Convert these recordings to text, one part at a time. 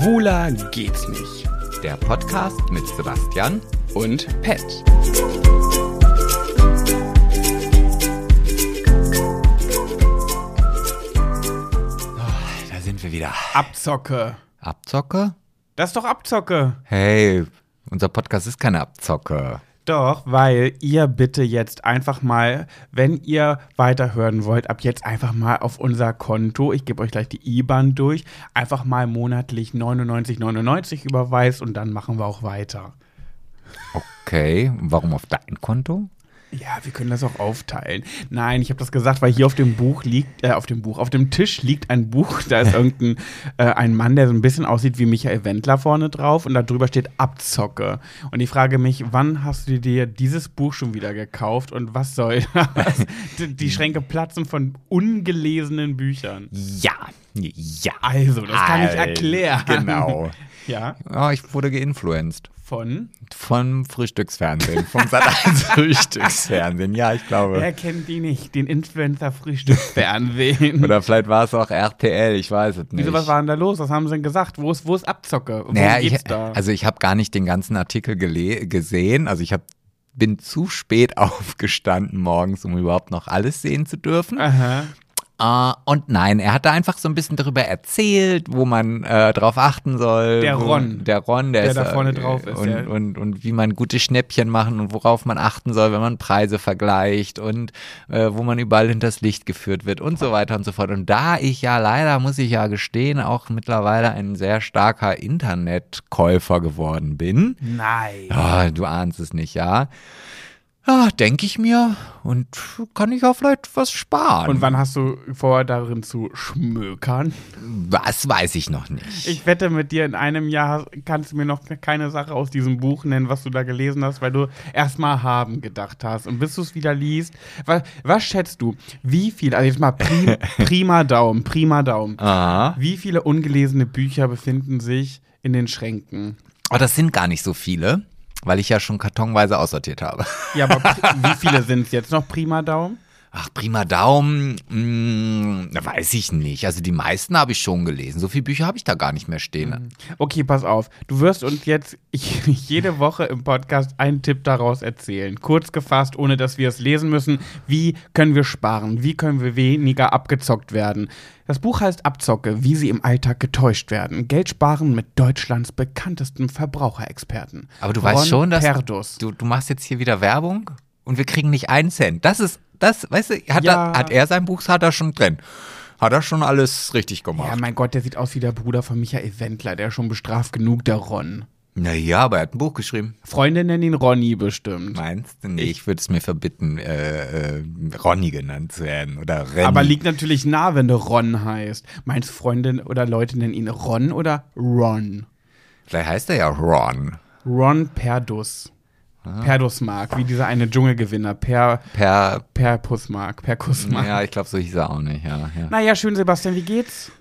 Schwuler geht's nicht. Der Podcast mit Sebastian. Und Pet. Da sind wir wieder. Abzocke. Abzocke? Das ist doch Abzocke. Hey, unser Podcast ist keine Abzocke. Doch, weil ihr bitte jetzt einfach mal, wenn ihr weiterhören wollt, ab jetzt einfach mal auf unser Konto, ich gebe euch gleich die IBAN durch, einfach mal monatlich 99,99 überweist und dann machen wir auch weiter. Okay, warum auf dein Konto? Ja, wir können das auch aufteilen. Nein, ich habe das gesagt, weil hier auf dem Buch liegt, äh, auf dem Buch, auf dem Tisch liegt ein Buch, da ist irgendein äh, ein Mann, der so ein bisschen aussieht wie Michael Wendler vorne drauf und da drüber steht Abzocke. Und ich frage mich, wann hast du dir dieses Buch schon wieder gekauft und was soll das? die, Schränke platzen von ungelesenen Büchern. Ja, ja. Also, das kann ich erklären. Genau. Ja, Ja, ich wurde geinfluenced. von Vom Frühstücksfernsehen. Vom Sat.1 Frühstücksfernsehen. Ja, ich glaube. Wer kennt die nicht? Den Influencer-Frühstücksfernsehen. Oder vielleicht war es auch RTL, ich weiß es nicht. Wieso, was war denn da los? Was haben sie denn gesagt? Wo ist, wo ist Abzocke? Worum Naja, ich, da? also ich habe gar nicht den ganzen Artikel gesehen. Also ich hab, bin zu spät aufgestanden morgens, um überhaupt noch alles sehen zu dürfen. Aha. Äh, und nein, er hat da einfach so ein bisschen darüber erzählt, wo man äh, drauf achten soll. Der wo, Ron. Der Ron, der, Der ist, da vorne äh, drauf ist, Und, der- und, und wie man gute Schnäppchen machen und worauf man achten soll, wenn man Preise vergleicht und äh, wo man überall hinters Licht geführt wird und so weiter und so fort. Und da ich ja leider, muss ich ja gestehen, auch mittlerweile ein sehr starker Internetkäufer geworden bin, Nein. ja, du ahnst es nicht, ja. Ja, denke ich mir und kann ich auch vielleicht was sparen. Und wann hast du vor, darin zu schmökern? Was weiß ich noch nicht. Ich wette mit dir, in einem Jahr kannst du mir noch keine Sache aus diesem Buch nennen, was du da gelesen hast, weil du erstmal haben gedacht hast. Und bis du es wieder liest, was, was schätzt du? Wie viel, also jetzt mal prim, prima Daumen, prima Daumen. ah. Wie viele ungelesene Bücher befinden sich in den Schränken? Aber das sind gar nicht so viele, weil ich ja schon kartonweise aussortiert habe. Ja, aber wie viele sind es jetzt noch prima Daumen? Ach, prima Daumen, mh, weiß ich nicht. Also die meisten habe ich schon gelesen. So viele Bücher habe ich da gar nicht mehr stehen. Okay, pass auf. Du wirst uns jetzt jede Woche im Podcast einen Tipp daraus erzählen. Kurz gefasst, ohne dass wir es lesen müssen. Wie können wir sparen? Wie können wir weniger abgezockt werden? Das Buch heißt Abzocke, wie sie im Alltag getäuscht werden. Geld sparen mit Deutschlands bekanntestem Verbraucherexperten. Aber du Ron weißt schon, dass Perdus. du, du machst jetzt hier wieder Werbung und wir kriegen nicht einen Cent. Das ist, das, weißt du, hat, Ja. er, hat er sein Buch, hat er schon drin. Hat er schon alles richtig gemacht. Ja, mein Gott, der sieht aus wie der Bruder von Michael Wendler, der ist schon bestraft genug, der Ron. Naja, aber er hat ein Buch geschrieben. Freunde nennen ihn Ronny bestimmt. Meinst du? Nee, ich würde es mir verbitten, äh, äh, Ronny genannt zu werden. Oder Renny. Aber liegt natürlich nah, wenn du Ron heißt. Meinst du, Freunde oder Leute nennen ihn Ron oder Ron? Vielleicht heißt er ja Ron. Ron Perdus. Ah. Perdusmark, wie dieser eine Dschungelgewinner. Per, Per. per Pussmark, per Kussmark. Ja, ich glaube, so hieß er auch nicht. Ja, ja. Naja, schön, Sebastian, wie geht's?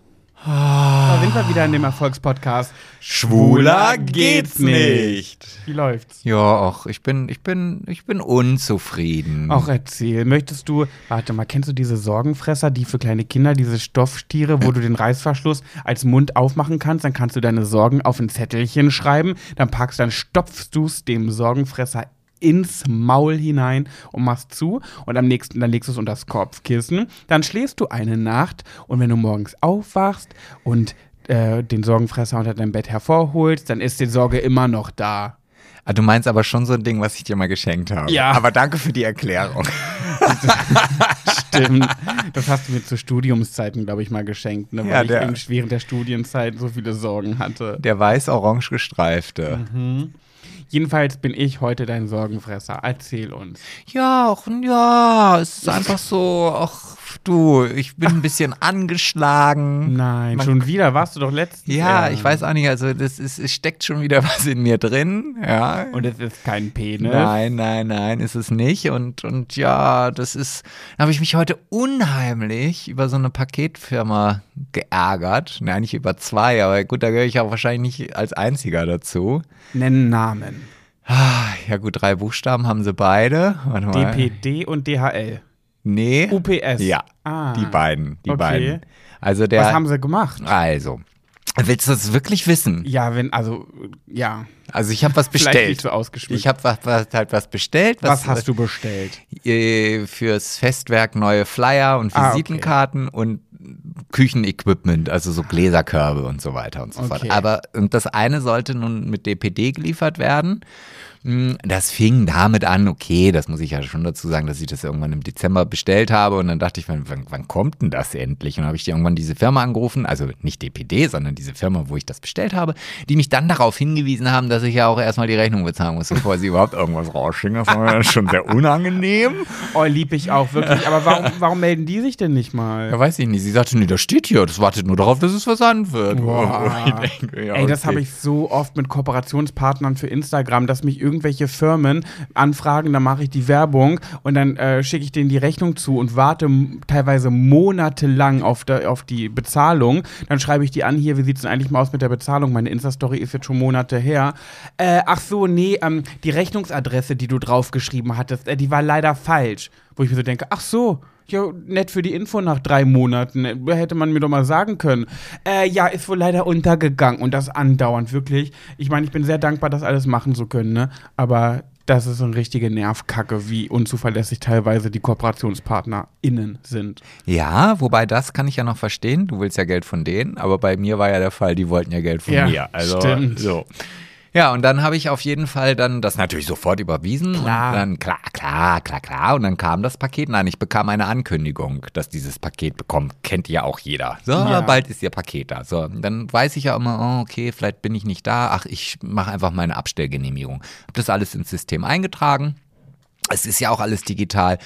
Ah. Da sind wir wieder in dem Erfolgspodcast. Schwuler geht's nicht. Wie läuft's? Ja, auch ich bin, ich bin, ich bin unzufrieden. Auch erzähl, möchtest du, warte mal, kennst du diese Sorgenfresser, die für kleine Kinder, diese Stofftiere, wo du den Reißverschluss als Mund aufmachen kannst, dann kannst du deine Sorgen auf ein Zettelchen schreiben, dann packst, dann stopfst du es dem Sorgenfresser ins Maul hinein und machst zu und am nächsten, dann legst du es unter das Kopfkissen, dann schläfst du eine Nacht und wenn du morgens aufwachst und äh, den Sorgenfresser unter deinem Bett hervorholst, dann ist die Sorge immer noch da. Ah, du meinst aber schon so ein Ding, was ich dir mal geschenkt habe. Ja. Aber danke für die Erklärung. Stimmt. Das hast du mir zu Studiumszeiten, glaube ich, mal geschenkt, ne? weil Ja, ich der- irgendwie während der Studienzeit so viele Sorgen hatte. Der weiß-orange gestreifte. Jedenfalls bin ich heute dein Sorgenfresser. Erzähl uns. Ja, auch, ja, es ist einfach so, ach du, ich bin ein bisschen angeschlagen. Nein, Man- schon wieder. Warst du doch letztens. Ja, erst. ich weiß auch nicht, also das ist, es steckt schon wieder was in mir drin, ja. Und es ist kein Penis. Nein, nein, nein, ist es nicht. Und, und ja, das ist, da habe ich mich heute unheimlich über so eine Paketfirma geärgert. Nein, nicht über zwei, aber gut, da gehöre ich auch wahrscheinlich nicht als einziger dazu. Nennen Namen. Ah, Ja gut, drei Buchstaben haben sie beide. DPD und DHL. Nee. UPS. Ja, Ah. die beiden, die Okay. beiden. Also der. Was haben sie gemacht? Also, Willst du das wirklich wissen? Ja, wenn, also, ja. Also ich habe was Vielleicht bestellt. nicht so ausgeschmückt. Ich habe was, was, halt was bestellt. Was hast du bestellt? äh, fürs Festwerk neue Flyer und Ah, okay. Visitenkarten und Küchenequipment, also so Gläserkörbe und so weiter und so fort. Okay. Aber und das eine sollte nun mit DPD geliefert werden. Hm, Das fing damit an, okay, das muss ich ja schon dazu sagen, dass ich das irgendwann im Dezember bestellt habe und dann dachte ich, wann, wann, kommt denn das endlich? Und dann habe ich irgendwann diese Firma angerufen, also nicht DPD, sondern diese Firma, wo ich das bestellt habe, die mich dann darauf hingewiesen haben, dass ich ja auch erstmal die Rechnung bezahlen muss, bevor sie überhaupt irgendwas rausschicken. Das war schon sehr unangenehm. Oh, lieb ich auch wirklich. Aber warum, warum melden die sich denn nicht mal? Ja, weiß ich nicht. Sie sagte, nee, das steht hier. Das wartet nur darauf, dass es versandt wird. Ich denke, ja, Ey, das okay. habe ich so oft mit Kooperationspartnern für Instagram, dass mich irgendwelche Firmen anfragen, dann mache ich die Werbung und dann äh, schicke ich denen die Rechnung zu und warte teilweise monatelang auf, der, auf die Bezahlung. Dann schreibe ich die an, hier, wie sieht es denn eigentlich mal aus mit der Bezahlung? Meine Insta-Story ist jetzt schon Monate her. Äh, ach so, nee, ähm, die Rechnungsadresse, die du draufgeschrieben hattest, äh, die war leider falsch. Wo ich mir so denke, ach so, ja, nett für die Info nach drei Monaten. Äh, Hätte man mir doch mal sagen können. Äh, ja, ist wohl leider untergegangen und das andauernd, wirklich. Ich meine, ich bin sehr dankbar, das alles machen zu können, ne? Aber das ist eine richtige Nervkacke, wie unzuverlässig teilweise die KooperationspartnerInnen sind. Ja, wobei das kann ich ja noch verstehen. Du willst ja Geld von denen, aber bei mir war ja der Fall, die wollten ja Geld von Ja, mir. Also stimmt. so. Ja, und dann habe ich auf jeden Fall dann das natürlich sofort überwiesen. Klar. Und dann, klar, klar, klar, klar. Und dann kam das Paket. Nein, ich bekam eine Ankündigung, dass dieses Paket bekommt. Kennt ja auch jeder. So, Ja. bald ist ihr Paket da. So, dann weiß ich ja immer, oh, okay, vielleicht bin ich nicht da. Ach, ich mache einfach meine Abstellgenehmigung. Hab das alles ins System eingetragen. Es ist ja auch alles digital.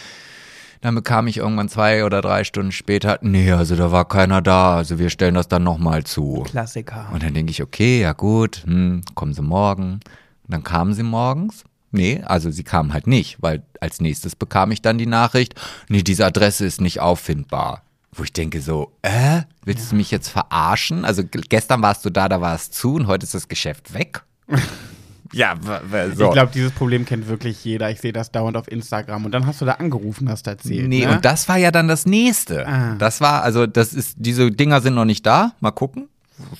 Dann bekam ich irgendwann zwei oder drei Stunden später, nee, also da war keiner da, also wir stellen das dann nochmal zu. Klassiker. Und dann denke ich, okay, ja gut, hm, kommen sie morgen. Und dann kamen sie morgens. Nee, also sie kamen halt nicht, weil als nächstes bekam ich dann die Nachricht, nee, diese Adresse ist nicht auffindbar. Wo ich denke so, äh, willst du mich jetzt verarschen? Also gestern warst du da, da war es zu und heute ist das Geschäft weg. ja, so. Ich glaube, dieses Problem kennt wirklich jeder. Ich sehe das dauernd auf Instagram. Und dann hast du da angerufen, hast erzählt. Nee, ne? und das war ja dann das nächste. Ah. Das war, also das ist, diese Dinger sind noch nicht da. Mal gucken.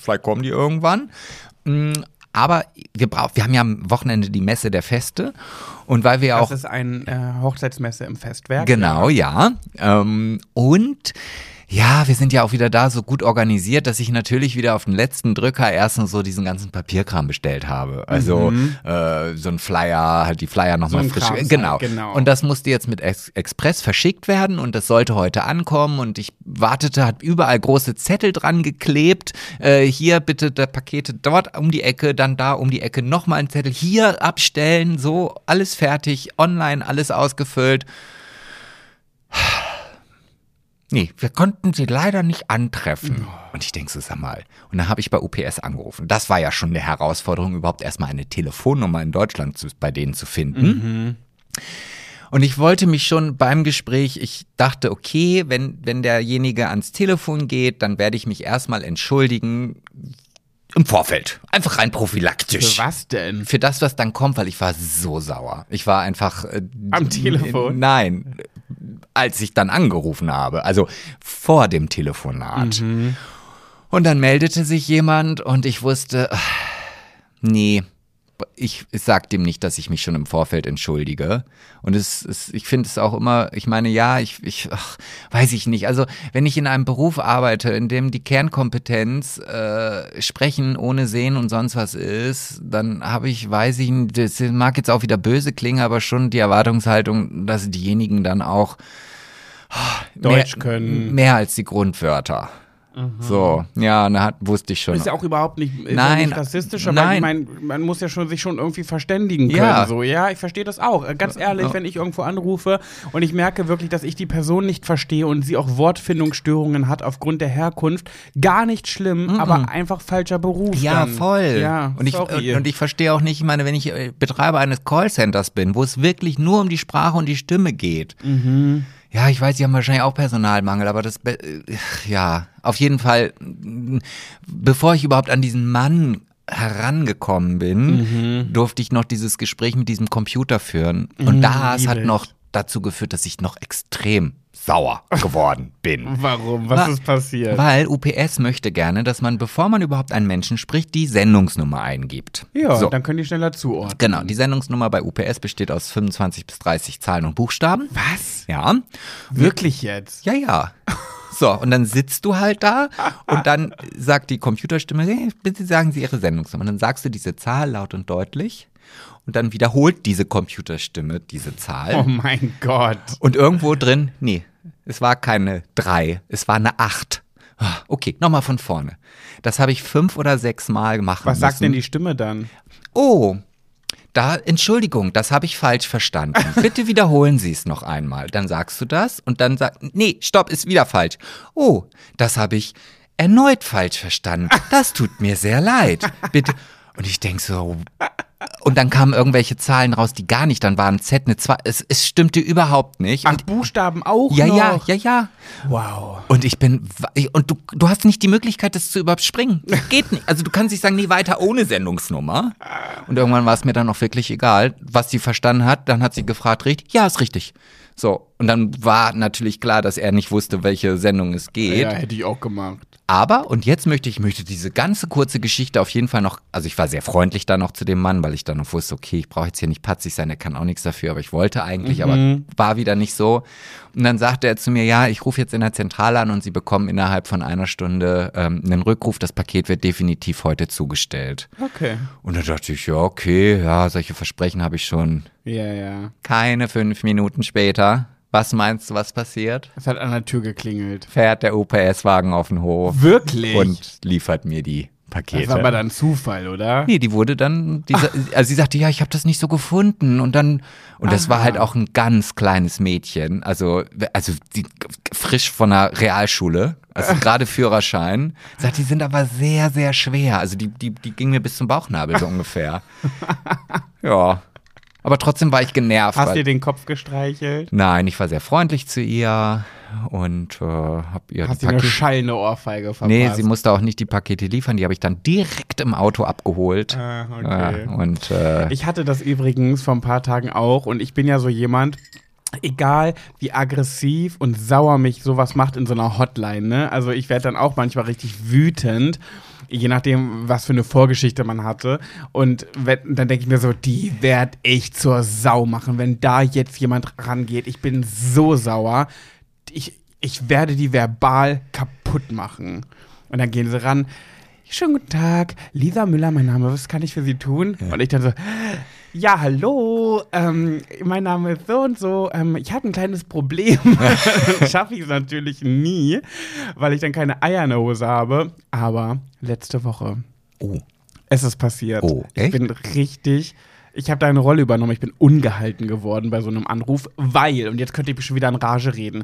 Vielleicht kommen die irgendwann. Mm, Aber wir brauchen, wir haben ja am Wochenende die Messe der Feste. Und weil wir ja das auch. ist eine äh, Hochzeitsmesse im Festwerk. Genau, ja. Ähm, und ja, wir sind ja auch wieder da so gut organisiert, dass ich natürlich wieder auf den letzten Drücker erst noch so diesen ganzen Papierkram bestellt habe. Also äh, so ein Flyer, halt die Flyer nochmal Mhm. So frisch. Genau. genau. Und das musste jetzt mit Ex Express verschickt werden und das sollte heute ankommen und ich wartete, hat überall große Zettel dran geklebt. Äh, hier bitte der Pakete dort um die Ecke, dann da um die Ecke nochmal ein Zettel. Hier abstellen, so alles fertig, online alles ausgefüllt. Nee, wir konnten sie leider nicht antreffen. Und ich denke so, sag mal. Und dann habe ich bei UPS angerufen. Das war ja schon eine Herausforderung, überhaupt erstmal eine Telefonnummer in Deutschland zu, bei denen zu finden. Und ich wollte mich schon beim Gespräch, ich dachte, okay, wenn, wenn derjenige ans Telefon geht, dann werde ich mich erstmal entschuldigen im Vorfeld. Einfach rein prophylaktisch. Für was denn? Für das, was dann kommt, weil ich war so sauer. Ich war einfach. Äh, Am Telefon? Nein, als ich dann angerufen habe, also vor dem Telefonat. Mhm. Und dann meldete sich jemand und ich wusste, ach, nee, ich, ich sag dem nicht, dass ich mich schon im Vorfeld entschuldige. Und es, es ich finde es auch immer, ich meine, ja, ich, ich ach, weiß ich nicht. Also wenn ich in einem Beruf arbeite, in dem die Kernkompetenz äh, sprechen ohne sehen und sonst was ist, dann habe ich, weiß ich, nicht, das mag jetzt auch wieder böse klingen, aber schon die Erwartungshaltung, dass diejenigen dann auch Deutsch mehr, können. Mehr als die Grundwörter. So, ja, hat, wusste ich schon. Ist ja auch überhaupt nicht, ja Nein, nicht rassistisch, aber nein. ich mein, man muss ja schon sich schon irgendwie verständigen können. Ja. So, ja, ich verstehe das auch. Äh, Ganz ehrlich, wenn ich irgendwo anrufe und ich merke wirklich, dass ich die Person nicht verstehe und sie auch Wortfindungsstörungen hat aufgrund der Herkunft, gar nicht schlimm, aber einfach falscher Beruf. Ja, dann. voll. Ja, und ich, sorry. und, und ich verstehe auch nicht, ich meine, wenn ich äh, Betreiber eines Callcenters bin, wo es wirklich nur um die Sprache und die Stimme geht. Mhm. Ja, ich weiß, sie haben wahrscheinlich auch Personalmangel, aber das, äh, ja, auf jeden Fall, bevor ich überhaupt an diesen Mann herangekommen bin, Mhm. durfte ich noch dieses Gespräch mit diesem Computer führen. Und das hat noch dazu geführt, dass ich noch extrem sauer geworden bin. Warum? Was Wa- ist passiert? Weil UPS möchte gerne, dass man, bevor man überhaupt einen Menschen spricht, die Sendungsnummer eingibt. ja, so. dann können die schneller zuordnen. Genau, die Sendungsnummer bei UPS besteht aus 25 bis 30 Zahlen und Buchstaben. Was? Ja. Wirklich jetzt? Ja, ja. So, und dann sitzt du halt da und dann sagt die Computerstimme, hey, bitte sagen Sie Ihre Sendungsnummer. Und dann sagst du diese Zahl laut und deutlich und dann wiederholt diese Computerstimme diese Zahl. Oh mein Gott. Und irgendwo drin, nee, es war keine drei, es war eine acht. Ah, Okay, nochmal von vorne. Das habe ich fünf oder sechs Mal machen Was müssen. sagt denn die Stimme dann? Oh, da, Entschuldigung, das habe ich falsch verstanden. Bitte wiederholen Sie es noch einmal. Dann sagst du das und dann sagst, nee, stopp, ist wieder falsch. Oh, das habe ich erneut falsch verstanden. Das tut mir sehr leid. Bitte. Und ich denk so, und dann kamen irgendwelche Zahlen raus, die gar nicht, dann waren Z eine 2. Es, es stimmte überhaupt nicht. Ach, Und, Buchstaben auch ja, noch? ja, ja, ja. Wow. Und ich bin, und du, du hast nicht die Möglichkeit, das zu überspringen. Das geht nicht. Also du kannst nicht sagen, nee, weiter ohne Sendungsnummer. Und irgendwann war es mir dann auch wirklich egal, was sie verstanden hat. Dann hat sie gefragt, richtig? Ja, ist richtig. So. Und dann war natürlich klar, dass er nicht wusste, welche Sendung es geht. Ja, hätte ich auch gemacht. Aber, und jetzt möchte ich, möchte diese ganze kurze Geschichte auf jeden Fall noch, also ich war sehr freundlich da noch zu dem Mann, weil ich dann noch wusste, okay, ich brauche jetzt hier nicht patzig sein, der kann auch nichts dafür, aber ich wollte eigentlich, aber war wieder nicht so. Und dann sagte er zu mir, ja, ich rufe jetzt in der Zentrale an und Sie bekommen innerhalb von einer Stunde ähm, einen Rückruf, das Paket wird definitiv heute zugestellt. Okay. Und dann dachte ich, ja, okay, ja, solche Versprechen habe ich schon. Ja, ja. Keine fünf Minuten später. Was meinst du, was passiert? Es hat an der Tür geklingelt. Fährt der UPS-Wagen auf den Hof Wirklich? und liefert mir die Pakete. das war aber dann Zufall, oder? Nee, die wurde dann, die, also sie sagte, ja, ich habe das nicht so gefunden und dann, und das war Aha. halt auch ein ganz kleines Mädchen, also, also die, frisch von der Realschule, also gerade Führerschein, sagt, die sind aber sehr, sehr schwer, also die, die, die ging mir bis zum Bauchnabel so ungefähr. ja, aber trotzdem war ich genervt. Hast weil- dir den Kopf gestreichelt? Nein, ich war sehr freundlich zu ihr und äh, habe ihr Hast die dir eine Pakete schallende Ohrfeige verpasst? Nee, sie musste auch nicht die Pakete liefern, die habe ich dann direkt im Auto abgeholt. Ah, okay. Ja, und äh, Ich hatte das übrigens vor ein paar Tagen auch und ich bin ja so jemand, egal wie aggressiv und sauer mich sowas macht in so einer Hotline, ne? Also ich werde dann auch manchmal richtig wütend. Je nachdem, was für eine Vorgeschichte man hatte. Und wenn, dann denke ich mir so, die werd ich zur Sau machen, wenn da jetzt jemand rangeht. Ich bin so sauer. Ich, ich werde die verbal kaputt machen. Und dann gehen sie ran. Schönen guten Tag, Lisa Müller, mein Name. Was kann ich für Sie tun? Und ich dann so, ja, hallo, ähm, mein Name ist so und so. Ähm, ich habe ein kleines Problem. Schaffe ich es natürlich nie, weil ich dann keine Eier in der Hose habe. Aber letzte Woche, oh, es ist passiert. Oh, ich echt? bin richtig. Ich habe da eine Rolle übernommen. Ich bin ungehalten geworden bei so einem Anruf, weil, und jetzt könnte ich schon wieder in Rage reden,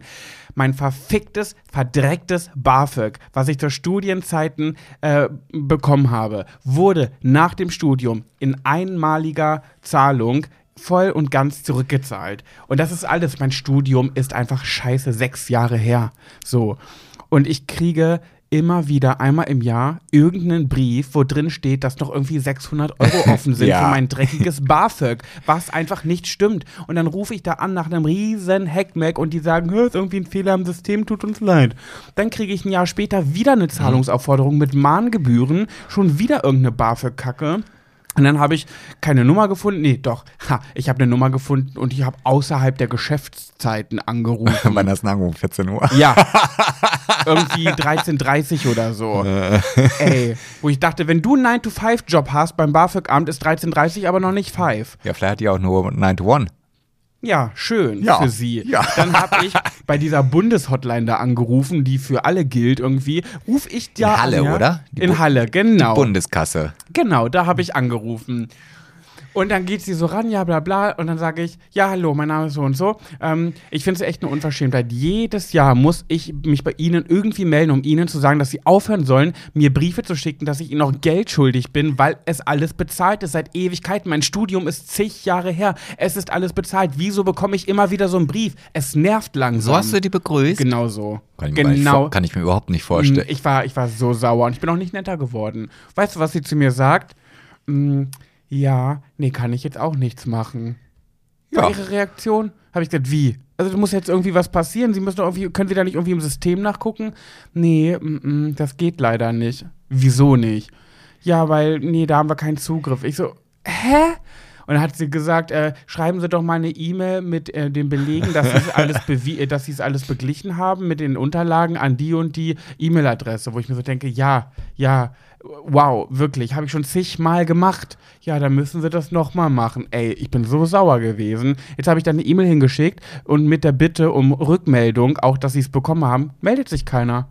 mein verficktes, verdrecktes BAföG, was ich zur Studienzeiten äh, bekommen habe, wurde nach dem Studium in einmaliger Zahlung voll und ganz zurückgezahlt. Und das ist alles. Mein Studium ist einfach scheiße sechs Jahre her. So. Und ich kriege immer wieder einmal im Jahr irgendeinen Brief, wo drin steht, dass noch irgendwie 600 Euro offen sind Ja. für mein dreckiges BAföG, was einfach nicht stimmt. Und dann rufe ich da an nach einem riesen Hackmack und die sagen, "Hä, ist irgendwie ein Fehler im System, tut uns leid. Dann kriege ich ein Jahr später wieder eine Zahlungsaufforderung mit Mahngebühren, schon wieder irgendeine BAföG-Kacke. Und dann habe ich keine Nummer gefunden. Nee, doch. Ha, ich habe eine Nummer gefunden und ich habe außerhalb der Geschäftszeiten angerufen. wann das Anruf? 14 Uhr? Ja. Irgendwie 13.30 oder so. Ey. Wo ich dachte, wenn du einen 9-to-5-Job hast beim BAföG-Amt, ist 13.30 aber noch nicht 5. Ja, vielleicht hat die auch nur 9 to 1. Ja, schön Ja, für sie. ja. Dann habe ich bei dieser Bundeshotline da angerufen, die für alle gilt irgendwie. Ruf ich da In Halle, an, ja? oder? Die In Bu- Halle, genau. Bundeskasse. Genau, da habe ich angerufen. Und dann geht sie so ran, ja, bla bla. Und dann sage ich, ja, hallo, mein Name ist so und so. Ähm, ich finde es echt eine Unverschämtheit. Jedes Jahr muss ich mich bei Ihnen irgendwie melden, um Ihnen zu sagen, dass Sie aufhören sollen, mir Briefe zu schicken, dass ich Ihnen noch Geld schuldig bin, weil es alles bezahlt ist seit Ewigkeiten. Mein Studium ist zig Jahre her. Es ist alles bezahlt. Wieso bekomme ich immer wieder so einen Brief? Es nervt langsam. So hast du die begrüßt? Genau so. Kann ich, genau. vor- kann ich mir überhaupt nicht vorstellen. Mm, Ich war, ich war so sauer und ich bin auch nicht netter geworden. Weißt du, was sie zu mir sagt? Mm, ja, nee, kann ich jetzt auch nichts machen. Ja. War ihre Reaktion? Habe ich gesagt, wie? Also, da muss jetzt irgendwie was passieren. Sie müssen doch irgendwie, können Sie da nicht irgendwie im System nachgucken? Nee, mm, mm, das geht leider nicht. Wieso nicht? Ja, weil, nee, da haben wir keinen Zugriff. Ich so, hä? Und dann hat sie gesagt, äh, schreiben Sie doch mal eine E-Mail mit äh, den Belegen, dass Sie es alles, äh, dass Sie es alles beglichen haben mit den Unterlagen an die und die E-Mail-Adresse, wo ich mir so denke, ja, ja, wow, wirklich, habe ich schon zigmal gemacht. Ja, dann müssen Sie das nochmal machen. Ey, ich bin so sauer gewesen. Jetzt habe ich dann eine E-Mail hingeschickt und mit der Bitte um Rückmeldung, auch dass Sie es bekommen haben, meldet sich keiner.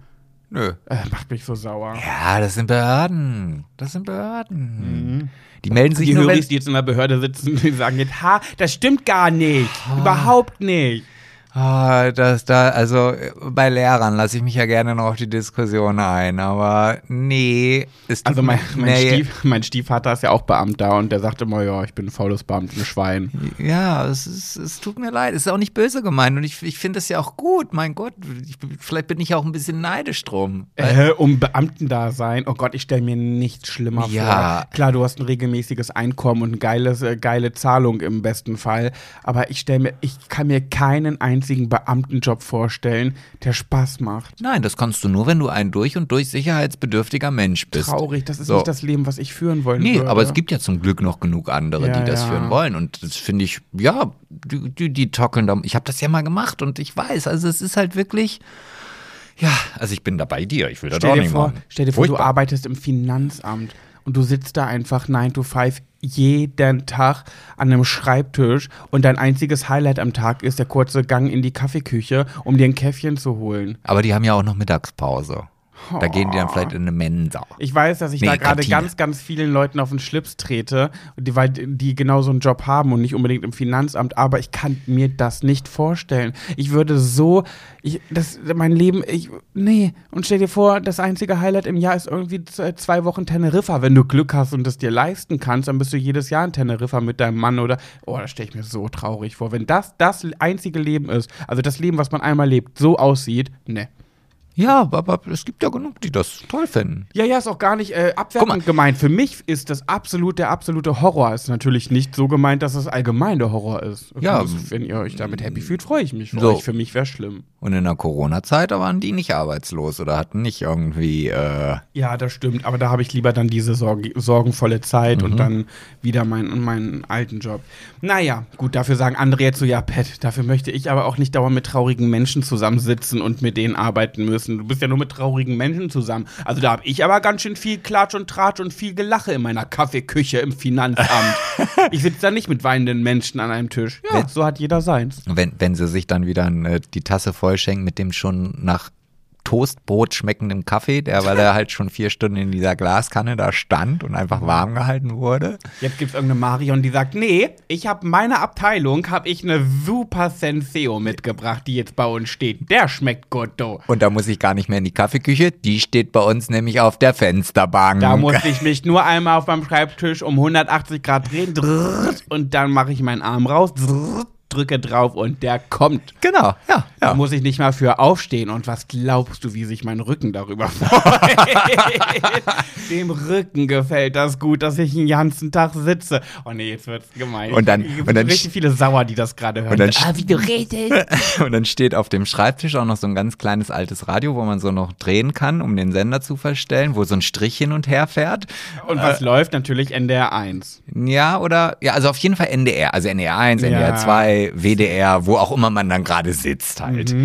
Nö. Äh, macht mich so sauer. Ja, das sind Behörden. Das sind Behörden. Die melden sich Die nur, wenn Höris, die jetzt in der Behörde sitzen, die sagen jetzt, ha, das stimmt gar nicht. Überhaupt nicht. Ah, das da, also äh, bei Lehrern lasse ich mich ja gerne noch auf die Diskussion ein, aber nee. Tut Also mein, mein, nee. Stief, mein Stiefvater ist ja auch Beamter und der sagt immer, ja, ich bin ein faules Beamter, ein Schwein. Ja, es, ist, es tut mir leid. Es ist auch nicht böse gemeint und ich, ich finde es ja auch gut. Mein Gott, ich, vielleicht bin ich auch ein bisschen neidisch drum. Äh, um Beamtendasein, oh Gott, ich stelle mir nichts schlimmer Ja. vor. Klar, du hast ein regelmäßiges Einkommen und eine geiles, äh, geile Zahlung im besten Fall, aber ich stelle mir, ich kann mir keinen einzigen Beamtenjob vorstellen, der Spaß macht. Nein, das kannst du nur, wenn du ein durch und durch sicherheitsbedürftiger Mensch bist. Traurig, das ist So. nicht das Leben, was ich führen wollen Nee, würde. aber es gibt ja zum Glück noch genug andere, Ja, die das ja. führen wollen. Und das finde ich, ja, die, die, die tockeln da. Ich habe das ja mal gemacht und ich weiß, also es ist halt wirklich, ja, also ich bin da bei dir. Ich will das Stell auch nicht vor, machen. stell dir vor du Furchtbar. arbeitest im Finanzamt und du sitzt da einfach 9 to 5 jeden Tag an einem Schreibtisch und dein einziges Highlight am Tag ist der kurze Gang in die Kaffeeküche, um dir ein Käffchen zu holen. Aber die haben ja auch noch Mittagspause. Da gehen die dann vielleicht in eine Mensa. Ich weiß, dass ich Nee, da gerade ganz, ganz vielen Leuten auf den Schlips trete, die, weil die genau so einen Job haben und nicht unbedingt im Finanzamt, aber ich kann mir das nicht vorstellen. Ich würde so, ich, das, mein Leben, ich, nee. Und stell dir vor, das einzige Highlight im Jahr ist irgendwie zwei Wochen Teneriffa. Wenn du Glück hast und es dir leisten kannst, dann bist du jedes Jahr in Teneriffa mit deinem Mann oder, oh, das stelle ich mir so traurig vor. Wenn das das einzige Leben ist, also das Leben, was man einmal lebt, so aussieht, ne. Ja, aber es gibt ja genug, die das toll finden. Ja, ja, ist auch gar nicht äh, abwertend gemeint. Für mich ist das absolut der absolute Horror. Ist natürlich nicht so gemeint, dass es allgemein der Horror ist. Ja. Also, wenn ihr euch damit happy fühlt, freue ich mich für So. euch. Für mich wäre schlimm. Und in der Corona-Zeit da waren die nicht arbeitslos oder hatten nicht irgendwie, äh, Ja, das stimmt. Aber da habe ich lieber dann diese Sorge, sorgenvolle Zeit Mhm. und dann wieder meinen, meinen alten Job. Naja, gut, dafür sagen andere jetzt so, ja, Pet, dafür möchte ich aber auch nicht dauernd mit traurigen Menschen zusammensitzen und mit denen arbeiten müssen. Du bist ja nur mit traurigen Menschen zusammen. Also da habe ich aber ganz schön viel Klatsch und Tratsch und viel Gelache in meiner Kaffeeküche im Finanzamt. ich sitze da nicht mit weinenden Menschen an einem Tisch. Ja, so hat jeder seins. wenn, wenn sie sich dann wieder äh, die Tasse vollschenken mit dem schon nach Toastbrot schmeckendem Kaffee, der, weil er halt schon vier Stunden in dieser Glaskanne da stand und einfach warm gehalten wurde. Jetzt gibt es irgendeine Marion, die sagt, nee, ich habe meine Abteilung, habe ich eine super Senseo mitgebracht, die jetzt bei uns steht. Der schmeckt gut, du. Und da muss ich gar nicht mehr in die Kaffeeküche, die steht bei uns nämlich auf der Fensterbank. Da muss ich mich nur einmal auf meinem Schreibtisch um 180 Grad drehen drrrt, und dann mache ich meinen Arm raus, drrrt, drücke drauf und der kommt. genau, ja, Da ja. muss ich nicht mal für aufstehen. Und was glaubst du, wie sich mein Rücken darüber freut? Dem Rücken gefällt das gut, dass ich den ganzen Tag sitze. Oh nee, jetzt wird's gemein. Und dann- gibt und dann richtig viele Sauer, die das gerade hören. Und dann ah, wie du redest. Und dann steht auf dem Schreibtisch auch noch so ein ganz kleines altes Radio, wo man so noch drehen kann, um den Sender zu verstellen, wo so ein Strich hin und her fährt. Und was läuft? Natürlich NDR 1. Ja, oder, ja, also auf jeden Fall NDR, also NDR 1, Ja. NDR 2, WDR, wo auch immer man dann gerade sitzt halt.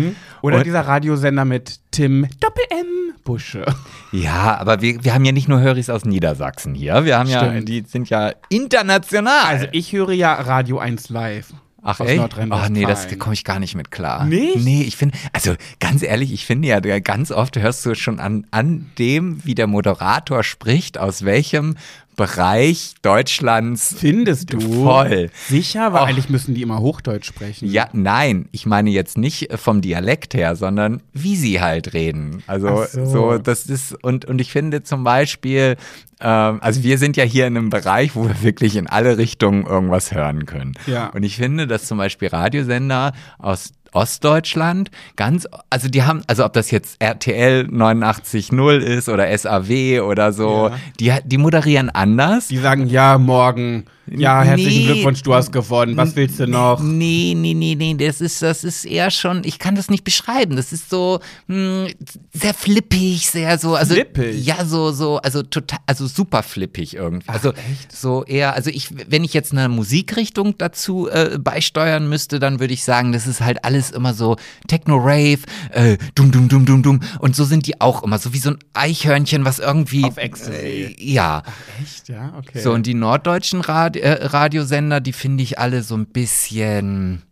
Oder Und- dieser Radiosender mit Tim Doppel-M Busche. Ja, aber wir, wir haben ja nicht nur Höris aus Niedersachsen hier, wir haben ja, Stimmt. die sind ja international. Also ich höre ja Radio 1 live. Ach aus? Nordrhein-Westfalen. Ach nee, das komme ich gar nicht mit klar. Nicht? Nee, ich finde, also ganz ehrlich, ich finde ja, ganz oft hörst du schon an, an dem, wie der Moderator spricht, aus welchem Bereich Deutschlands Findest du? Voll. Sicher? Weil Och. eigentlich müssen die immer Hochdeutsch sprechen. Ja, nein, ich meine jetzt nicht vom Dialekt her, sondern wie sie halt reden. Also so. so. das ist und und ich finde zum Beispiel, ähm, also wir sind ja hier in einem Bereich, wo wir wirklich in alle Richtungen irgendwas hören können. Ja. Und ich finde, dass zum Beispiel Radiosender aus Ostdeutschland, ganz, also die haben, also ob das jetzt RTL 89.0 ist oder SAW oder so, Ja. die, die moderieren anders. Die sagen, ja, morgen. Ja, herzlichen Nee. Glückwunsch, du hast gewonnen. Was willst du noch? Nee, nee, nee, nee, das ist, das ist eher schon, ich kann das nicht beschreiben. Das ist so mh, sehr flippig, sehr so, also Flippig? ja, so, so, also total, also super flippig irgendwie. Also so eher, also ich, wenn ich jetzt eine Musikrichtung dazu äh, beisteuern müsste, dann würde ich sagen, das ist halt alles immer so Techno-Rave, äh, dum, dum, dum, dum, dum. Und so sind die auch immer, so wie so ein Eichhörnchen, was irgendwie. Auf Ecstasy. Äh, ja. Echt, ja, okay. So, und die norddeutschen Radi äh, Radiosender, die finde ich alle so ein bisschen.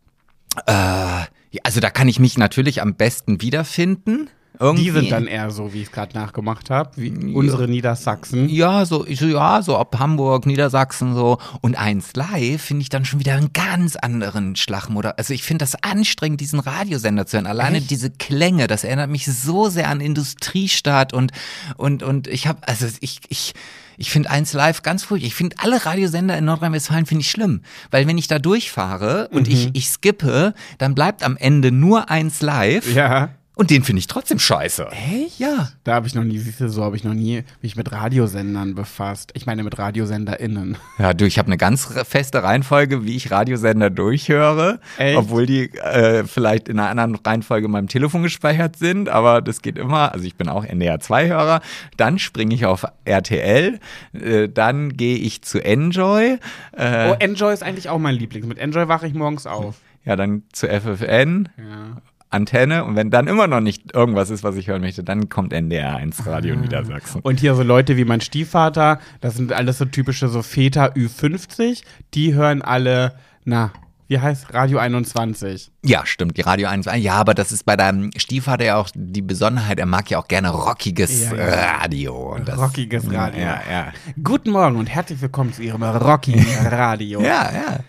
Äh, ja, also da kann ich mich natürlich am besten wiederfinden. Irgendwie. die sind dann eher so, wie ich es gerade nachgemacht habe, wie unsere Niedersachsen. Ja, so, ja, so ob Hamburg, Niedersachsen so. Und eins live finde ich dann schon wieder einen ganz anderen Schlagmoder. Also ich finde das anstrengend, diesen Radiosender zu hören. Alleine diese Klänge, das erinnert mich so sehr an Industriestadt und, und, und ich habe, also ich, ich, ich finde eins live ganz furchtbar. Ich finde alle Radiosender in Nordrhein-Westfalen finde ich schlimm. Weil wenn ich da durchfahre und ich, ich skippe, dann bleibt am Ende nur eins live. Ja. Und den finde ich trotzdem scheiße. Echt? Ja. Da habe ich noch nie, siehst du, so habe ich noch nie mich mit Radiosendern befasst. Ich meine mit RadiosенderInnen. Ja, du, ich habe eine ganz feste Reihenfolge, wie ich Radiosender durchhöre, Echt? obwohl die äh, vielleicht in einer anderen Reihenfolge in meinem Telefon gespeichert sind, aber das geht immer. Also ich bin auch NDR 2-Hörer. Dann springe ich auf RTL, äh, dann gehe ich zu Enjoy, äh, Oh, Enjoy ist eigentlich auch mein Liebling. Mit Enjoy wache ich morgens auf. ja dann zu FFN. Ja. Antenne und wenn dann immer noch nicht irgendwas ist, was ich hören möchte, dann kommt NDR 1 Radio Niedersachsen. Und hier so Leute wie mein Stiefvater, das sind alles so typische so Väter Ü50, die hören alle, na, wie heißt Radio 21? Ja, stimmt, die Radio 1. Ja, aber das ist bei deinem Stiefvater ja auch die Besonderheit, er mag ja auch gerne rockiges Ja, ja. Radio. Das, Rockiges Radio. Ja, ja. Guten Morgen und herzlich willkommen zu Ihrem Rockigen Radio. Ja, ja.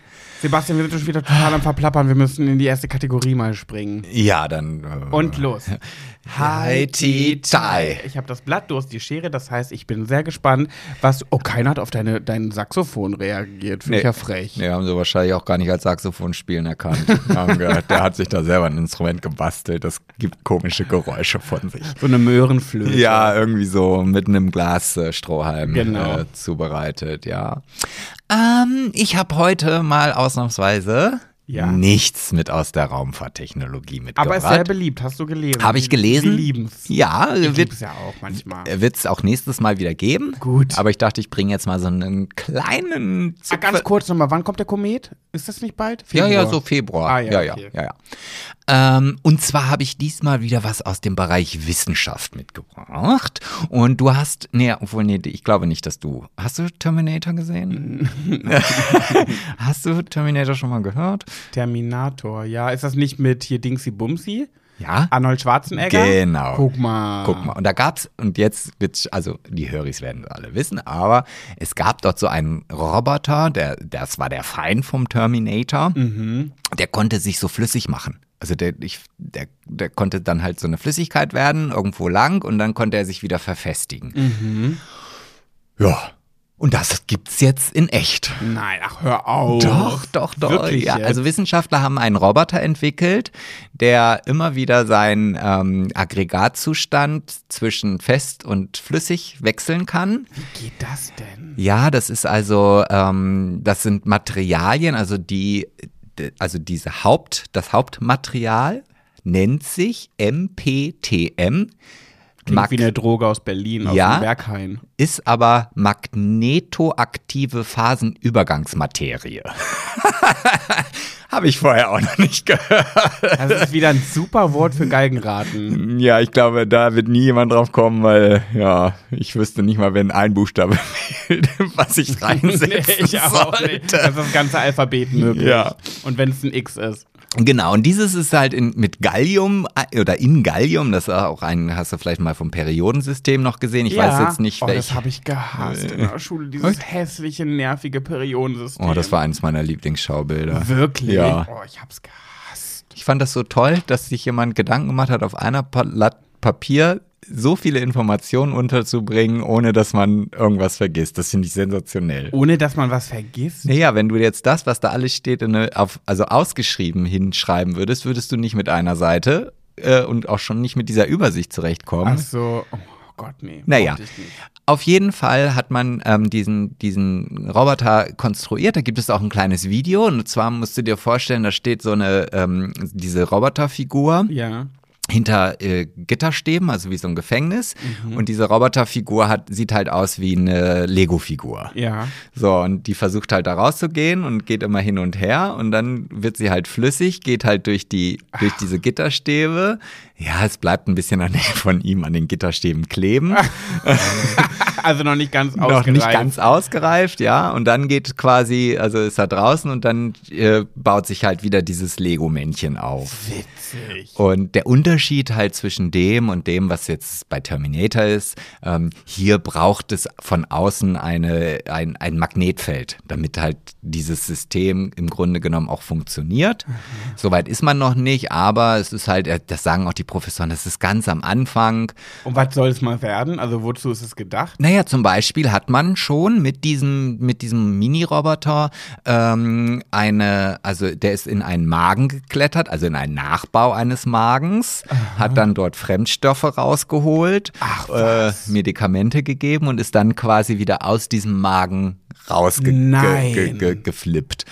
Sebastian, wir sind schon wieder total am Verplappern. Wir müssen in die erste Kategorie mal springen. Ja, dann. Äh, Und los. Hi, Ti, Tai. Ich habe das Blatt, du hast die Schere, das heißt, ich bin sehr gespannt, was. Oh, keiner hat auf deine, dein Saxophon reagiert. Finde ich ja frech. Nee, haben sie wahrscheinlich auch gar nicht als Saxophon spielen erkannt. haben gedacht, der hat sich da selber ein Instrument gebastelt. Das gibt komische Geräusche von sich. So eine Möhrenflöte. Ja, irgendwie so mit einem Glas äh, Strohhalm Genau. äh, zubereitet, ja. Ähm, ich habe heute mal ausnahmsweise Ja. nichts mit aus der Raumfahrttechnologie mitgebracht. Aber ist sehr beliebt, hast du gelesen? Habe ich gelesen? Sie lieben's. Ja, Ich wird lieb's ja auch manchmal. wird es auch nächstes Mal wieder geben. Gut. Aber ich dachte, ich bringe jetzt mal so einen kleinen Ah, ganz kurz nochmal, wann kommt der Komet? Ist das nicht bald? Ja, ja, Februar. so Februar. Ah, ja, ja, ja, okay. ja, ja. Ähm, und zwar habe ich diesmal wieder was aus dem Bereich Wissenschaft mitgebracht. Und du hast, nee, obwohl, nee, ich glaube nicht, dass du, hast du Terminator gesehen? hast du Terminator schon mal gehört? Terminator, ja. Ist das nicht mit hier Dingsy Bumsy? Ja. Arnold Schwarzenegger? Genau. Guck mal. Guck mal, und da gab's, und jetzt wird's, also die Höris werden alle wissen, aber es gab dort so einen Roboter, der, das war der Feind vom Terminator, Mhm. der konnte sich so flüssig machen. Also der, ich, der, der konnte dann halt so eine Flüssigkeit werden, irgendwo lang, und dann konnte er sich wieder verfestigen. Mhm. Ja. Und das gibt's jetzt in echt. Nein, ach, hör auf. Doch, doch, doch. Wirklich ja, jetzt? also Wissenschaftler haben einen Roboter entwickelt, der immer wieder seinen ähm, Aggregatzustand zwischen fest und flüssig wechseln kann. Wie geht das denn? Ja, das ist also, ähm, das sind Materialien, also die, also diese Haupt, das Hauptmaterial nennt sich MPTM. Klingt Mag- wie eine Droge aus Berlin, aus Ja. dem Berghain. ist aber magnetoaktive Phasenübergangsmaterie. Habe ich vorher auch noch nicht gehört. Das ist wieder ein super Wort für Galgenraten. Ja, ich glaube, da wird nie jemand drauf kommen, weil, ja, ich wüsste nicht mal, wenn ein Buchstabe fehlt, was ich reinsetzen ich auch sollte. nicht. Das ist das ganze Alphabet möglich. Ja. Und wenn es ein X ist. Genau, und dieses ist halt in, mit Gallium äh, oder in Gallium, das ist auch ein, hast du vielleicht mal vom Periodensystem noch gesehen. Ich weiß jetzt nicht, oh, welch. das habe ich gehasst in der Schule, dieses hässliche, nervige Periodensystem. Oh, das war eins meiner Lieblingsschaubilder. Wirklich? Ja. Oh, ich hab's gehasst. Ich fand das so toll, dass sich jemand Gedanken gemacht hat, auf einer Blatt Papier so viele Informationen unterzubringen, ohne dass man irgendwas vergisst. Das finde ich sensationell. Ohne dass man was vergisst? Naja, wenn du jetzt das, was da alles steht, eine, auf, also ausgeschrieben hinschreiben würdest, würdest du nicht mit einer Seite äh, und auch schon nicht mit dieser Übersicht zurechtkommen. Ach so. Oh Gott, nee. Naja, auf jeden Fall hat man ähm, diesen, diesen Roboter konstruiert. Da gibt es auch ein kleines Video. Und zwar musst du dir vorstellen, da steht so eine, ähm, diese Roboterfigur Ja. Hinter äh, Gitterstäben, also wie so ein Gefängnis. Mhm. Und diese Roboterfigur hat, sieht halt aus wie eine Lego-Figur. Ja. So, und die versucht halt da rauszugehen und geht immer hin und her und dann wird sie halt flüssig, geht halt durch die, durch diese Gitterstäbe. Ja, es bleibt ein bisschen an von ihm an den Gitterstäben kleben. Also noch nicht ganz Noch ausgereift. nicht ganz ausgereift, ja. Und dann geht quasi, also ist er draußen und dann äh, baut sich halt wieder dieses Lego-Männchen auf. Witzig. Und der Unterschied halt zwischen dem und dem, was jetzt bei Terminator ist, ähm, hier braucht es von außen eine, ein, ein Magnetfeld, damit halt dieses System im Grunde genommen auch funktioniert. Soweit ist man noch nicht, aber es ist halt, äh, das sagen auch die Professoren, das ist ganz am Anfang. Und was soll es mal werden? Also wozu ist es gedacht? Naja, zum Beispiel hat man schon mit diesem, mit diesem Mini-Roboter ähm, eine, also der ist in einen Magen geklettert, also in einen Nachbau eines Magens, hat dann dort Fremdstoffe rausgeholt, Ach, äh? Medikamente gegeben und ist dann quasi wieder aus diesem Magen rausgeflippt.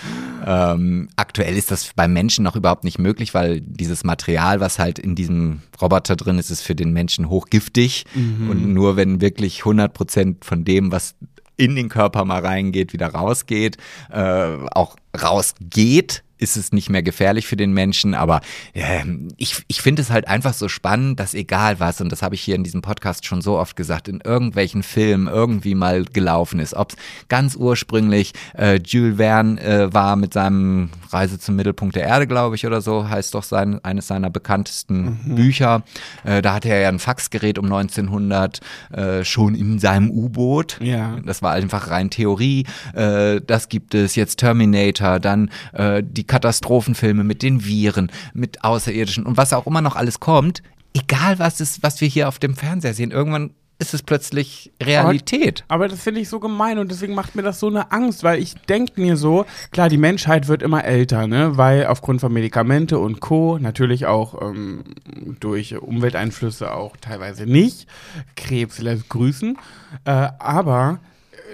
Ähm, aktuell ist das beim Menschen noch überhaupt nicht möglich, weil dieses Material, was halt in diesem Roboter drin ist, ist für den Menschen hochgiftig. Und nur wenn wirklich 100 Prozent von dem, was in den Körper mal reingeht, wieder rausgeht, äh, auch rausgeht, ist es nicht mehr gefährlich für den Menschen. Aber ähm, ich, ich finde es halt einfach so spannend, dass egal was, und das habe ich hier in diesem Podcast schon so oft gesagt, in irgendwelchen Filmen irgendwie mal gelaufen ist. Ob es ganz ursprünglich äh, Jules Verne äh, war mit seinem Reise zum Mittelpunkt der Erde, glaube ich, oder so, heißt doch sein, eines seiner bekanntesten Bücher. Äh, da hatte er ja ein Faxgerät um 1900 äh, schon in seinem U-Boot. Ja. Das war einfach rein Theorie. Äh, das gibt es jetzt Terminator, dann äh, die Katastrophenfilme mit den Viren, mit Außerirdischen und was auch immer noch alles kommt. Egal was ist, was wir hier auf dem Fernseher sehen, irgendwann ist es plötzlich Realität. Aber das finde ich so gemein und deswegen macht mir das so eine Angst, weil ich denke mir so, klar, die Menschheit wird immer älter, ne? Weil aufgrund von Medikamente und Co. natürlich auch ähm, durch Umwelteinflüsse auch teilweise nicht. Krebs lässt grüßen. Äh, aber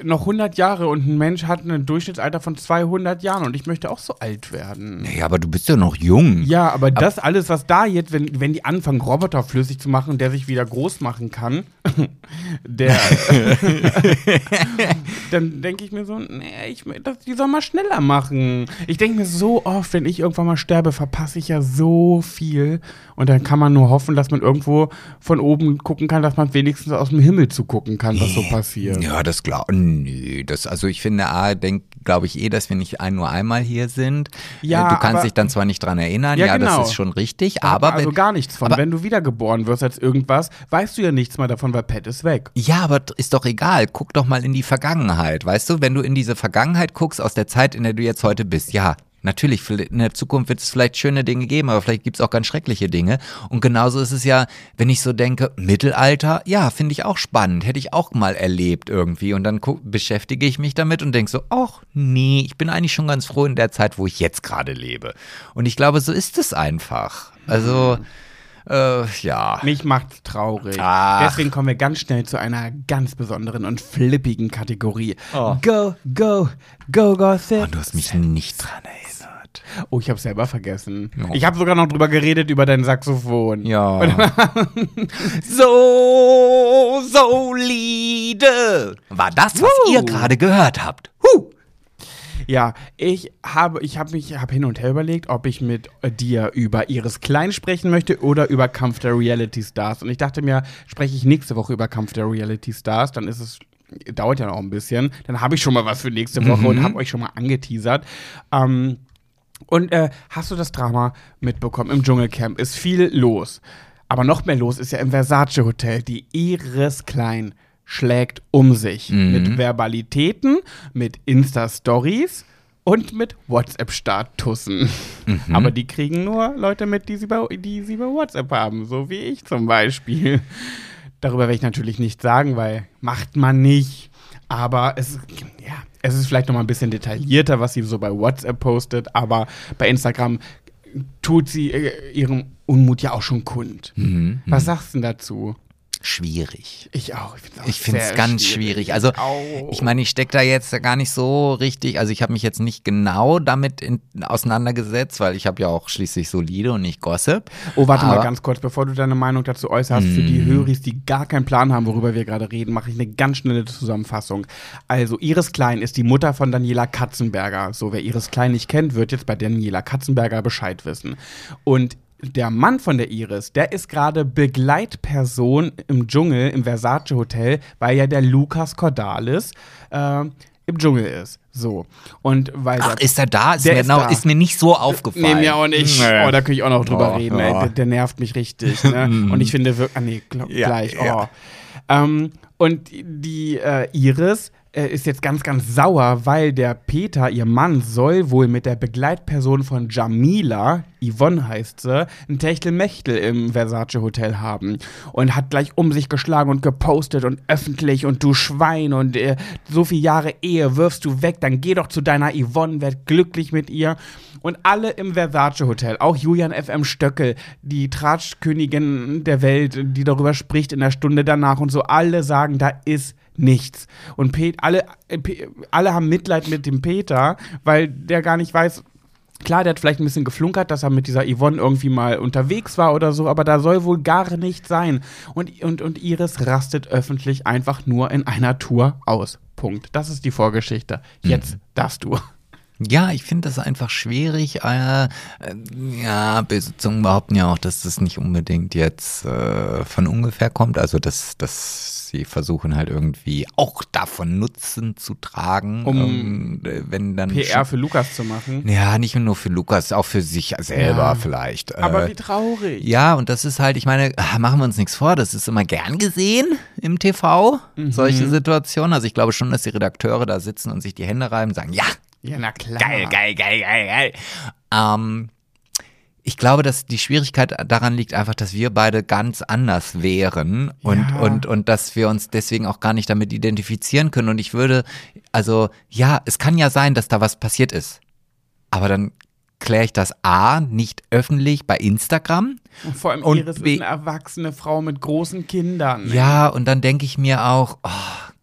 noch 100 Jahre und ein Mensch hat ein Durchschnittsalter von 200 Jahren und ich möchte auch so alt werden. Ja, aber du bist ja noch jung. Ja, aber das alles, was da jetzt, wenn, wenn die anfangen, Roboter flüssig zu machen der sich wieder groß machen kann, der. dann denke ich mir so, nee, ich, das, die soll mal schneller machen. Ich denke mir so oft, wenn ich irgendwann mal sterbe, verpasse ich ja so viel. Und dann kann man nur hoffen, dass man irgendwo von oben gucken kann, dass man wenigstens aus dem Himmel zugucken kann, was so passiert. Ja, das glaube nö, das also ich finde A denkt glaube ich eh, dass wir nicht ein, nur einmal hier sind. Ja, Äh, du kannst aber- dich dann zwar nicht dran erinnern, Ja, ja, genau. das ist schon richtig, aber also wenn, gar nichts von. aber- wenn du wiedergeboren wirst als irgendwas, weißt du ja nichts mehr davon, weil Pet ist weg. Ja, aber ist doch egal. Guck doch mal in die Vergangenheit. Weißt du, wenn du in diese Vergangenheit guckst, aus der Zeit, in der du jetzt heute bist, ja. Natürlich, in der Zukunft wird es vielleicht schöne Dinge geben, aber vielleicht gibt es auch ganz schreckliche Dinge. Und genauso ist es ja, wenn ich so denke, Mittelalter, ja, finde ich auch spannend, hätte ich auch mal erlebt irgendwie. Und dann beschäftige ich mich damit und denke so, ach nee, ich bin eigentlich schon ganz froh in der Zeit, wo ich jetzt gerade lebe. Und ich glaube, so ist es einfach. Also, äh, ja. Mich macht's traurig. Ach. Deswegen kommen wir ganz schnell zu einer ganz besonderen und flippigen Kategorie. Oh. Go, go, go, go, sit. Und du hast mich nicht dran erinnert. Oh, ich habe selber vergessen. Oh. Ich habe sogar noch drüber geredet über dein Saxophon. Ja. so solide war das, was Woo. ihr gerade gehört habt. Huh. Ja, ich habe, ich habe mich, habe hin und her überlegt, ob ich mit äh, dir über Iris Klein sprechen möchte oder über Kampf der Reality Stars. Und ich dachte mir, spreche ich nächste Woche über Kampf der Reality Stars, dann ist es dauert ja noch ein bisschen. Dann habe ich schon mal was für nächste Woche und habe euch schon mal angeteasert. Ähm, und äh, hast du das Drama mitbekommen? Im Dschungelcamp ist viel los. Aber noch mehr los ist ja im Versace Hotel. Die Iris Klein schlägt um sich. Mit Verbalitäten, mit Insta-Stories und mit WhatsApp-Statussen. Aber die kriegen nur Leute mit, die sie, bei, die sie bei WhatsApp haben. So wie ich zum Beispiel. darüber werde ich natürlich nichts sagen, weil macht man nicht. Aber es ist, ja, es ist vielleicht noch mal ein bisschen detaillierter, was sie so bei WhatsApp postet, aber bei Instagram tut sie äh, ihrem Unmut ja auch schon kund. Mhm. Was sagst du denn dazu? Schwierig. Ich auch. Ich finde es ganz schwierig. Also, ich meine, ich stecke da jetzt gar nicht so richtig, also ich habe mich jetzt nicht genau damit in, auseinandergesetzt, weil ich habe ja auch schließlich solide und nicht Gossip. Oh, warte mal Aber- ganz kurz, bevor du deine Meinung dazu äußerst. Für die Höris, die gar keinen Plan haben, worüber wir gerade reden, mache ich eine ganz schnelle Zusammenfassung. Also, Iris Klein ist die Mutter von Daniela Katzenberger. So, wer Iris Klein nicht kennt, wird jetzt bei Daniela Katzenberger Bescheid wissen. Und der Mann von der Iris, der ist gerade Begleitperson im Dschungel, im Versace Hotel, weil ja der Lukas Cordalis äh, im Dschungel ist. So. Und weil Ach, der ist er da? Ist, Der mir, ist noch, da. ist mir nicht so aufgefallen. Nee, mir auch nicht. Nee. Oh, da könnte ich auch noch drüber Oh, reden. ja. Ey. Der, der nervt mich richtig. Ne? und ich finde wirklich. Ah, nee, gl Ja, gleich. Oh. ja. Ähm, und die äh, Iris äh, ist jetzt ganz, ganz sauer, weil der Peter, ihr Mann, soll wohl mit der Begleitperson von Jamila, Yvonne heißt sie, ein Techtelmechtel im Versace Hotel haben. Und hat gleich um sich geschlagen und gepostet und öffentlich und du Schwein und äh, so viele Jahre Ehe wirfst du weg, dann geh doch zu deiner Yvonne, werd glücklich mit ihr. Und alle im Versace Hotel, auch Julian FM Stöckel, die Tratschkönigin der Welt, die darüber spricht in der Stunde danach und so, alle sagen, da ist nichts. Und Pet, alle, äh, alle haben Mitleid mit dem Peter, weil der gar nicht weiß, Klar, der hat vielleicht ein bisschen geflunkert, dass er mit dieser Yvonne irgendwie mal unterwegs war oder so, aber da soll wohl gar nichts sein. Und, und, und Iris rastet öffentlich einfach nur in einer Tour aus. Punkt. Das ist die Vorgeschichte. Jetzt darfst du. Ja, ich finde das einfach schwierig. Äh, äh, ja, böse Zungen behaupten ja auch, dass das nicht unbedingt jetzt äh, von ungefähr kommt. Also, dass, dass sie versuchen halt irgendwie auch davon Nutzen zu tragen, Um ähm, äh, wenn dann PR für Lukas zu machen. ja, nicht nur für Lukas, auch für sich selber Ja. vielleicht. Aber Äh, wie traurig. ja, und das ist halt, ich meine, ah, machen wir uns nichts vor, das ist immer gern gesehen im TV, Mhm. solche Situationen. Also ich glaube schon, dass die Redakteure da sitzen und sich die Hände reiben und sagen, ja, Ja, na klar. geil, geil, geil, geil, geil. Ähm, ich glaube, dass die Schwierigkeit daran liegt einfach, dass wir beide ganz anders wären und, Ja. und, und dass wir uns deswegen auch gar nicht damit identifizieren können. Und ich würde, also ja, es kann ja sein, dass da was passiert ist. Aber dann kläre ich das A, nicht öffentlich bei Instagram. Und vor allem Und Iris wie- ist eine erwachsene Frau mit großen Kindern. Ja, und dann denke ich mir auch, oh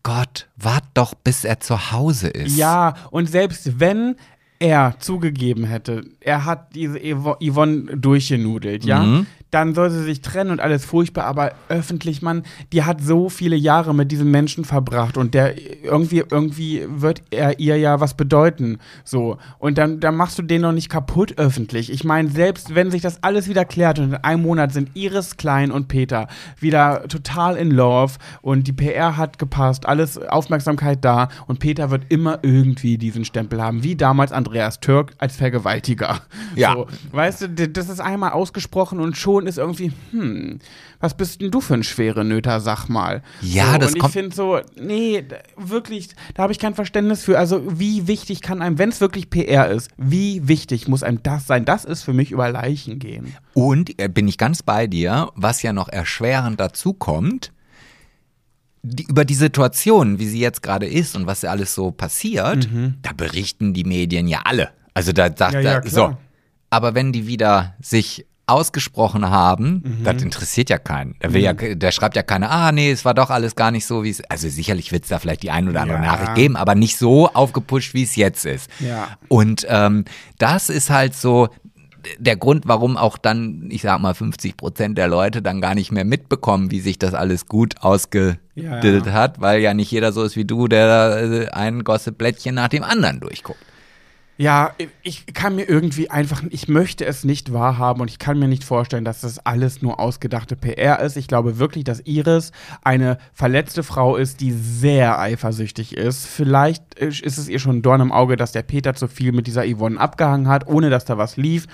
Gott, wart doch, bis er zu Hause ist. Ja, und selbst wenn er zugegeben hätte, er hat diese Yvo- Yvonne durchgenudelt, ja, Mhm. Dann soll sie sich trennen und alles furchtbar, aber öffentlich, Mann, die hat so viele Jahre mit diesem Menschen verbracht und der irgendwie, irgendwie wird er ihr ja was bedeuten, so. Und dann, dann machst du den noch nicht kaputt öffentlich. Ich meine, selbst wenn sich das alles wieder klärt und in einem Monat sind Iris Klein und Peter wieder total in Love und die PR hat gepasst, alles Aufmerksamkeit da und Peter wird immer irgendwie diesen Stempel haben, wie damals Andreas Türk als Vergewaltiger. Ja. So, weißt du, das ist einmal ausgesprochen und schon ist irgendwie, hm, was bist denn du für ein schwere Nöter, sag mal. Ja, so, das Und ich kommt- finde so, nee, wirklich, da habe ich kein Verständnis für. Also, wie wichtig kann einem, wenn es wirklich PR ist, wie wichtig muss einem das sein? Das ist für mich über Leichen gehen. Und äh, bin ich ganz bei dir, was ja noch erschwerend dazu kommt, die, über die Situation, wie sie jetzt gerade ist und was ja alles so passiert, da berichten die Medien ja alle. Also da sagt Mhm. Ja, ja, er, so. Aber wenn die wieder sich ausgesprochen haben, Mhm. das interessiert ja keinen. Der will ja, der schreibt ja keine, ah nee, es war doch alles gar nicht so, wie es. Also sicherlich wird es da vielleicht die ein oder andere Ja. Nachricht geben, aber nicht so aufgepusht, wie es jetzt ist. Ja. Und ähm, das ist halt so der Grund, warum auch dann, ich sag mal, 50 Prozent der Leute dann gar nicht mehr mitbekommen, wie sich das alles gut ausgedillt Ja. hat, weil ja nicht jeder so ist wie du, der äh, ein Gossip-Blättchen nach dem anderen durchguckt. Ja, ich kann mir irgendwie einfach, ich möchte es nicht wahrhaben und ich kann mir nicht vorstellen, dass das alles nur ausgedachte PR ist. Ich glaube wirklich, dass Iris eine verletzte Frau ist, die sehr eifersüchtig ist. Vielleicht ist es ihr schon ein Dorn im Auge, dass der Peter zu viel mit dieser Yvonne abgehangen hat, ohne dass da was lief.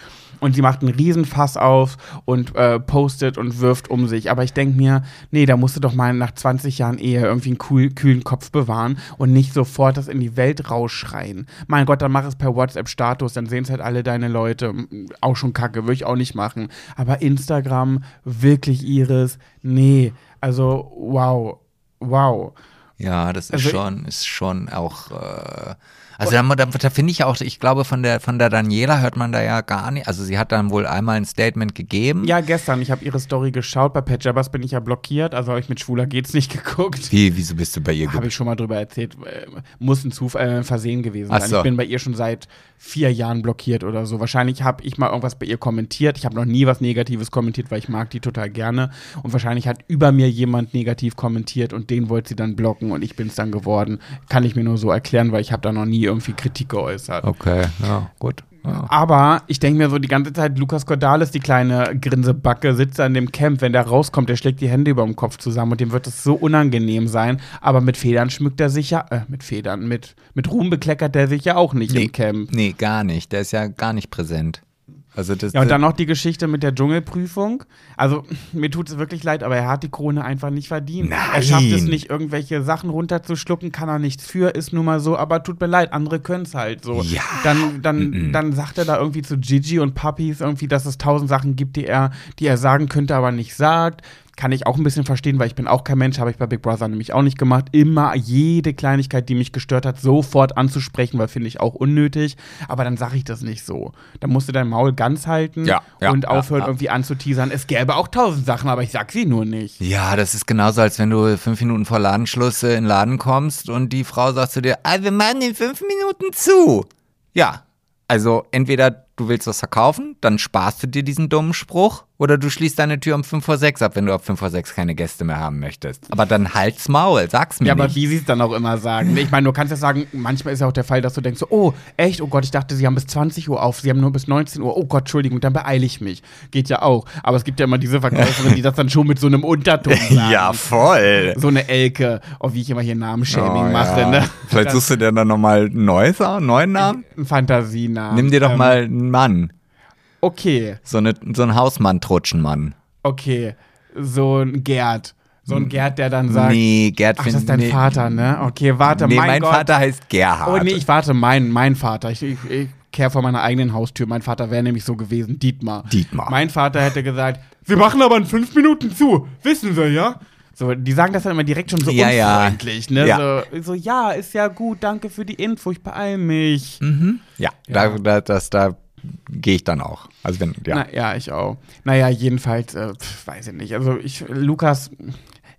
Und sie macht einen Riesenfass auf und äh, postet und wirft um sich. Aber ich denke mir, nee, da musst du doch mal nach 20 Jahren Ehe irgendwie einen cool, kühlen Kopf bewahren und nicht sofort das in die Welt rausschreien. Mein Gott, dann mach es per WhatsApp-Status, dann sehen es halt alle deine Leute. Auch schon kacke, würde ich auch nicht machen. Aber Instagram, wirklich Iris, nee. Also, wow. Wow. Ja, das ist Also- schon, ist schon auch. Äh, also da, da, da finde ich auch, ich glaube, von der von der Daniela hört man da ja gar nicht. Also sie hat dann wohl einmal ein Statement gegeben. Ja, gestern. Ich habe ihre Story geschaut. Bei Pat Jabbers bin ich ja blockiert. Also habe ich mit Schwuler geht's nicht geguckt. Wie, wieso bist du bei ihr Habe ich schon mal drüber erzählt. Äh, Muss ein Zufall, äh, Versehen gewesen sein. so. Ich bin bei ihr schon seit vier Jahren blockiert oder so. Wahrscheinlich habe ich mal irgendwas bei ihr kommentiert. Ich habe noch nie was Negatives kommentiert, weil ich mag die total gerne. Und wahrscheinlich hat über mir jemand negativ kommentiert und den wollte sie dann blocken und ich bin es dann geworden. Kann ich mir nur so erklären, weil ich habe da noch nie irgendwie Kritik geäußert. Okay, ja, gut. Ja. Aber ich denke mir so die ganze Zeit, Lukas Cordalis, die kleine Grinsebacke, sitzt an dem Camp. Wenn der rauskommt, der schlägt die Hände über dem Kopf zusammen und dem wird es so unangenehm sein. Aber mit Federn schmückt er sich ja, äh, mit Federn, mit, mit Ruhm bekleckert er sich ja auch nicht Nee. im Camp. Nee, gar nicht. Der ist ja gar nicht präsent. Also das, Ja, und dann noch die Geschichte mit der Dschungelprüfung. Also, mir tut es wirklich leid, aber er hat die Krone einfach nicht verdient. Nein. Er schafft es nicht, irgendwelche Sachen runterzuschlucken, kann er nichts für, ist nun mal so, aber tut mir leid, andere können es halt so. Ja. Dann, dann, Mhm. dann sagt er da irgendwie zu Gigi und Puppies irgendwie, dass es tausend Sachen gibt, die er, die er sagen könnte, aber nicht sagt. Kann ich auch ein bisschen verstehen, weil ich bin auch kein Mensch, habe ich bei Big Brother nämlich auch nicht gemacht. Immer jede Kleinigkeit, die mich gestört hat, sofort anzusprechen, weil finde ich auch unnötig. Aber dann sage ich das nicht so. Dann musst du dein Maul ganz halten Ja, ja, und aufhören, ja. irgendwie anzuteasern. Es gäbe auch tausend Sachen, aber ich sag sie nur nicht. Ja, das ist genauso, als wenn du fünf Minuten vor Ladenschluss äh, in den Laden kommst und die Frau sagt zu dir, ah, wir machen in fünf Minuten zu. Ja, also entweder du willst was verkaufen, dann sparst du dir diesen dummen Spruch, oder du schließt deine Tür um fünf vor sechs ab, wenn du ab fünf vor sechs keine Gäste mehr haben möchtest. Aber dann halt's Maul, sag's mir Ja, aber nicht. wie sie es dann auch immer sagen. Ich meine, du kannst ja sagen, manchmal ist ja auch der Fall, dass du denkst, so, oh, echt, oh Gott, ich dachte, sie haben bis 20 Uhr auf, sie haben nur bis 19 Uhr. Oh Gott, Entschuldigung, dann beeile ich mich. Geht ja auch. Aber es gibt ja immer diese Verkäuferin, die das dann schon mit so einem Unterton sagen. ja, voll. So eine Elke, oh, wie ich immer hier Namenshaming Oh, mache, ja. ne? Vielleicht suchst du dir dann nochmal einen neuen Namen? Ein Fantasienamen. Nimm dir doch Ähm, mal einen Mann. Okay, So, eine, so ein Hausmann-Trutschenmann. okay. So ein Gerd. So ein Gerd, der dann sagt, Nee, Gerd ach, das ist dein nee. Vater, ne? Okay, warte, Nee, mein, mein, Gott. Vater heißt Gerhard. Oh nee, ich warte, mein, mein Vater. Ich, ich, ich kehre vor meiner eigenen Haustür. Mein Vater wäre nämlich so gewesen, Dietmar. Dietmar. Mein Vater hätte gesagt, Sie machen aber in fünf Minuten zu. Wissen Sie, ja? So, die sagen das dann immer direkt schon so Ja, ja. unfreundlich, ne? Ja. So, so, ja, ist ja gut, danke für die Info, ich beeil mich. Ja, Ja. Da, da, das, da gehe ich dann auch. Also wenn, ja. Na, ja, ich auch. Naja, jedenfalls, äh, weiß ich nicht. Also ich, Lukas,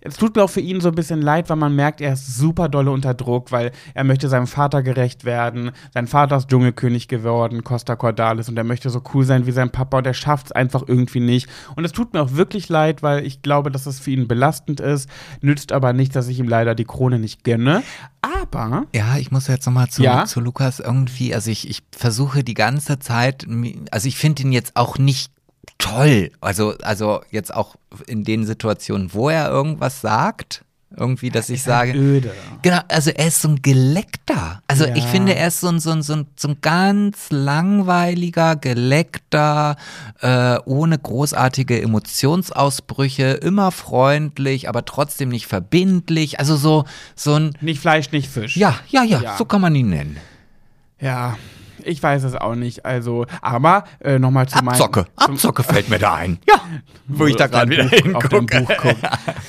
es tut mir auch für ihn so ein bisschen leid, weil man merkt, er ist super dolle unter Druck, weil er möchte seinem Vater gerecht werden. Sein Vater ist Dschungelkönig geworden, Costa Cordalis, und er möchte so cool sein wie sein Papa und er schafft es einfach irgendwie nicht. Und es tut mir auch wirklich leid, weil ich glaube, dass es für ihn belastend ist. Nützt aber nicht, dass ich ihm leider die Krone nicht gönne. Aber Ja, ich muss jetzt nochmal zu, Ja? zu Lukas irgendwie, also ich, ich versuche die ganze Zeit, also ich finde ihn jetzt auch nicht toll. Also, also jetzt auch in den Situationen, wo er irgendwas sagt, irgendwie, dass ich sage, öde. Genau, also er ist so ein Geleckter. Also Ja. ich finde, er ist so ein, so ein, so ein, so ein ganz langweiliger, geleckter, äh, ohne großartige Emotionsausbrüche, immer freundlich, aber trotzdem nicht verbindlich. Also so, so ein, Nicht Fleisch, nicht Fisch. ja, ja, ja, Ja. so kann man ihn nennen. Ja, ich weiß es auch nicht. Also, aber äh, nochmal zu meinem. Abzocke, zum- Abzocke fällt mir da ein. Ja, wo ich da gerade wieder hingucke.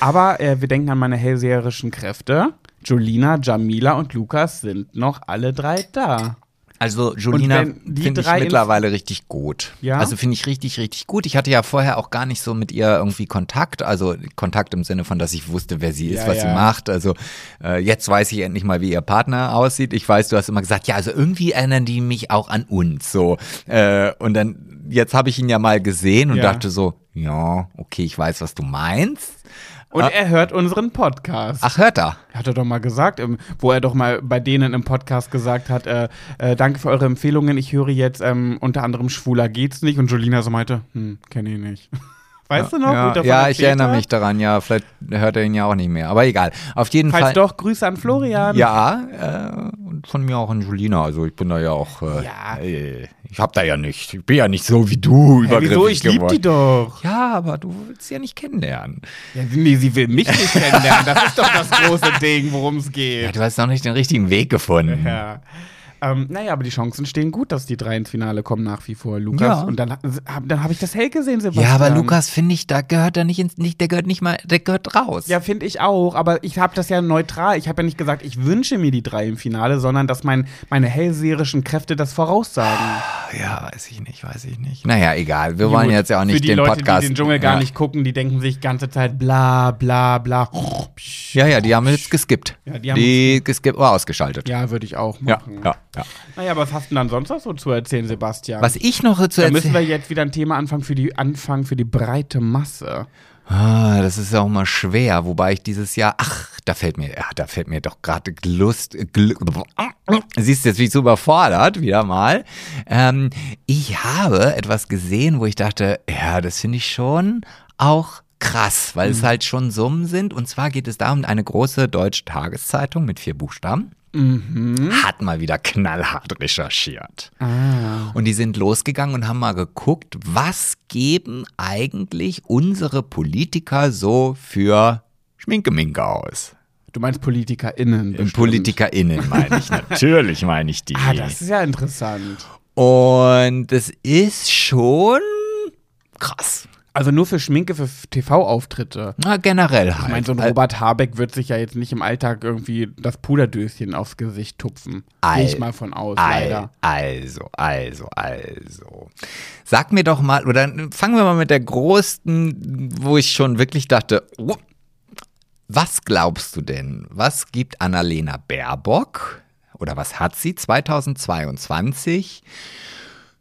Aber äh, wir denken an meine hellseherischen Kräfte. Julina, Jamila und Lukas sind noch alle drei da. Also Julina finde ich mittlerweile richtig gut. Ja? Also finde ich richtig, richtig gut. Ich hatte ja vorher auch gar nicht so mit ihr irgendwie Kontakt. Also Kontakt im Sinne von, dass ich wusste, wer sie ist, Ja, was ja. sie macht. Also äh, jetzt weiß ich endlich mal, wie ihr Partner aussieht. Ich weiß, du hast immer gesagt, ja, also irgendwie erinnern die mich auch an uns. So. Äh, und dann, jetzt habe ich ihn ja mal gesehen und dachte so, ja, okay, ich weiß, was du meinst. Und Ah. er hört unseren Podcast. Ach, hört er. Hat er doch mal gesagt, wo er doch mal bei denen im Podcast gesagt hat, äh, äh, danke für eure Empfehlungen, ich höre jetzt ähm, unter anderem Schwuler geht's nicht. Und Julina so meinte, hm, kenne ich nicht. Weißt du noch? Ja, ja ich erinnere mich daran. Ja, vielleicht hört er ihn ja auch nicht mehr. Aber egal. Auf jeden Falls Fall. doch, Grüße an Florian. Ja, äh, und von mir auch an Julina. Also ich bin da ja auch. Äh, Ja. Äh, ich hab da ja nicht. Ich bin ja nicht so wie du übergriffig wieso? Ich lieb geworden. die doch. Ja, aber du willst sie ja nicht kennenlernen. Ja, nee, sie will mich nicht kennenlernen. Das ist doch das große Ding, worum es Ja, geht. du hast noch nicht den richtigen Weg gefunden. Ja. Ähm, naja, aber die Chancen stehen gut, dass die drei ins Finale kommen nach wie vor. Lukas. Ja. Und dann, hab- dann habe ich das hell gesehen, Sebastian. Ja, aber Lukas finde ich, da gehört er nicht ins, nicht, der gehört nicht mal, der gehört raus. Ja, finde ich auch, aber ich habe das ja neutral. Ich habe ja nicht gesagt, ich wünsche mir die drei im Finale, sondern dass mein, meine hellseherischen Kräfte das voraussagen. Ja, weiß ich nicht, weiß ich nicht. Naja, egal. Wir wollen Gut, jetzt ja auch Für nicht die den Leute, Podcast. die den Dschungel gar ja. nicht gucken, die denken sich ganze Zeit bla bla bla. Ja, ja, die haben jetzt geskippt. Ja, die haben die geskippt oder ausgeschaltet. Ja, würde ich auch ja, machen. ja. ja. Naja, was hast du denn dann sonst noch so zu erzählen, Sebastian? Was ich noch zu da müssen wir erzählen. jetzt wieder ein Thema anfangen für die, anfangen für die breite Masse. Ah, das ist auch mal schwer, wobei ich dieses Jahr, ach, da fällt mir, ja, da fällt mir doch gerade Lust, Gl siehst du jetzt, wie ich so überfordert, wieder mal. Ähm, ich habe etwas gesehen, wo ich dachte, ja, das finde ich schon auch krass, weil es halt schon Summen sind. Und zwar geht es darum, eine große deutsche Tageszeitung mit vier Buchstaben hat mal wieder knallhart recherchiert. Und die sind losgegangen und haben mal geguckt, was geben eigentlich unsere Politiker so für Schminkeminke aus? Du meinst PolitikerInnen. bestimmt. PolitikerInnen meine ich. Natürlich meine ich die. Ah, das ist ja interessant. Und es ist schon krass. Also nur für Schminke, für TV-Auftritte. Na, generell halt. Ich meine, so ein Al- Robert Habeck wird sich ja jetzt nicht im Alltag irgendwie das Puderdöschen aufs Gesicht tupfen. Gehe ich Al- mal von aus, Al- leider. Also, also, also. Sag mir doch mal, oder fangen wir mal mit der größten, wo ich schon wirklich dachte, oh, was glaubst du denn? Was gibt Annalena Baerbock oder was hat sie 2022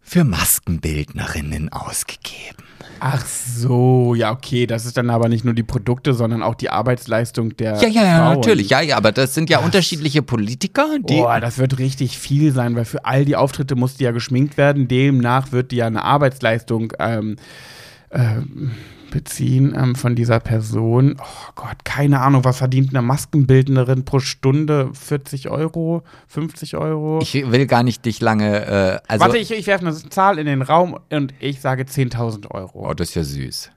für Maskenbildnerinnen ausgegeben? Ach so, ja, okay. Das ist dann aber nicht nur die Produkte, sondern auch die Arbeitsleistung der Ja, ja, ja, natürlich. Ja, ja, aber das sind ja unterschiedliche Politiker, die. Boah, das wird richtig viel sein, weil für all die Auftritte muss die ja geschminkt werden. Demnach wird die ja eine Arbeitsleistung ähm, ähm, beziehen ähm, von dieser Person. Oh Gott, keine Ahnung, was verdient eine Maskenbildnerin pro Stunde? 40 Euro? 50 Euro? ich will gar nicht dich lange. Äh, also, Warte, ich, ich werfe eine Zahl in den Raum und ich sage 10.000 Euro. Oh, das ist ja süß.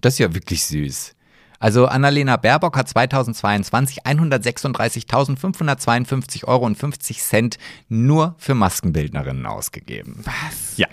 Das ist ja wirklich süß. Also Annalena Baerbock hat 2022 136.552 Euro und 50 Cent nur für Maskenbildnerinnen ausgegeben. Was? Ja.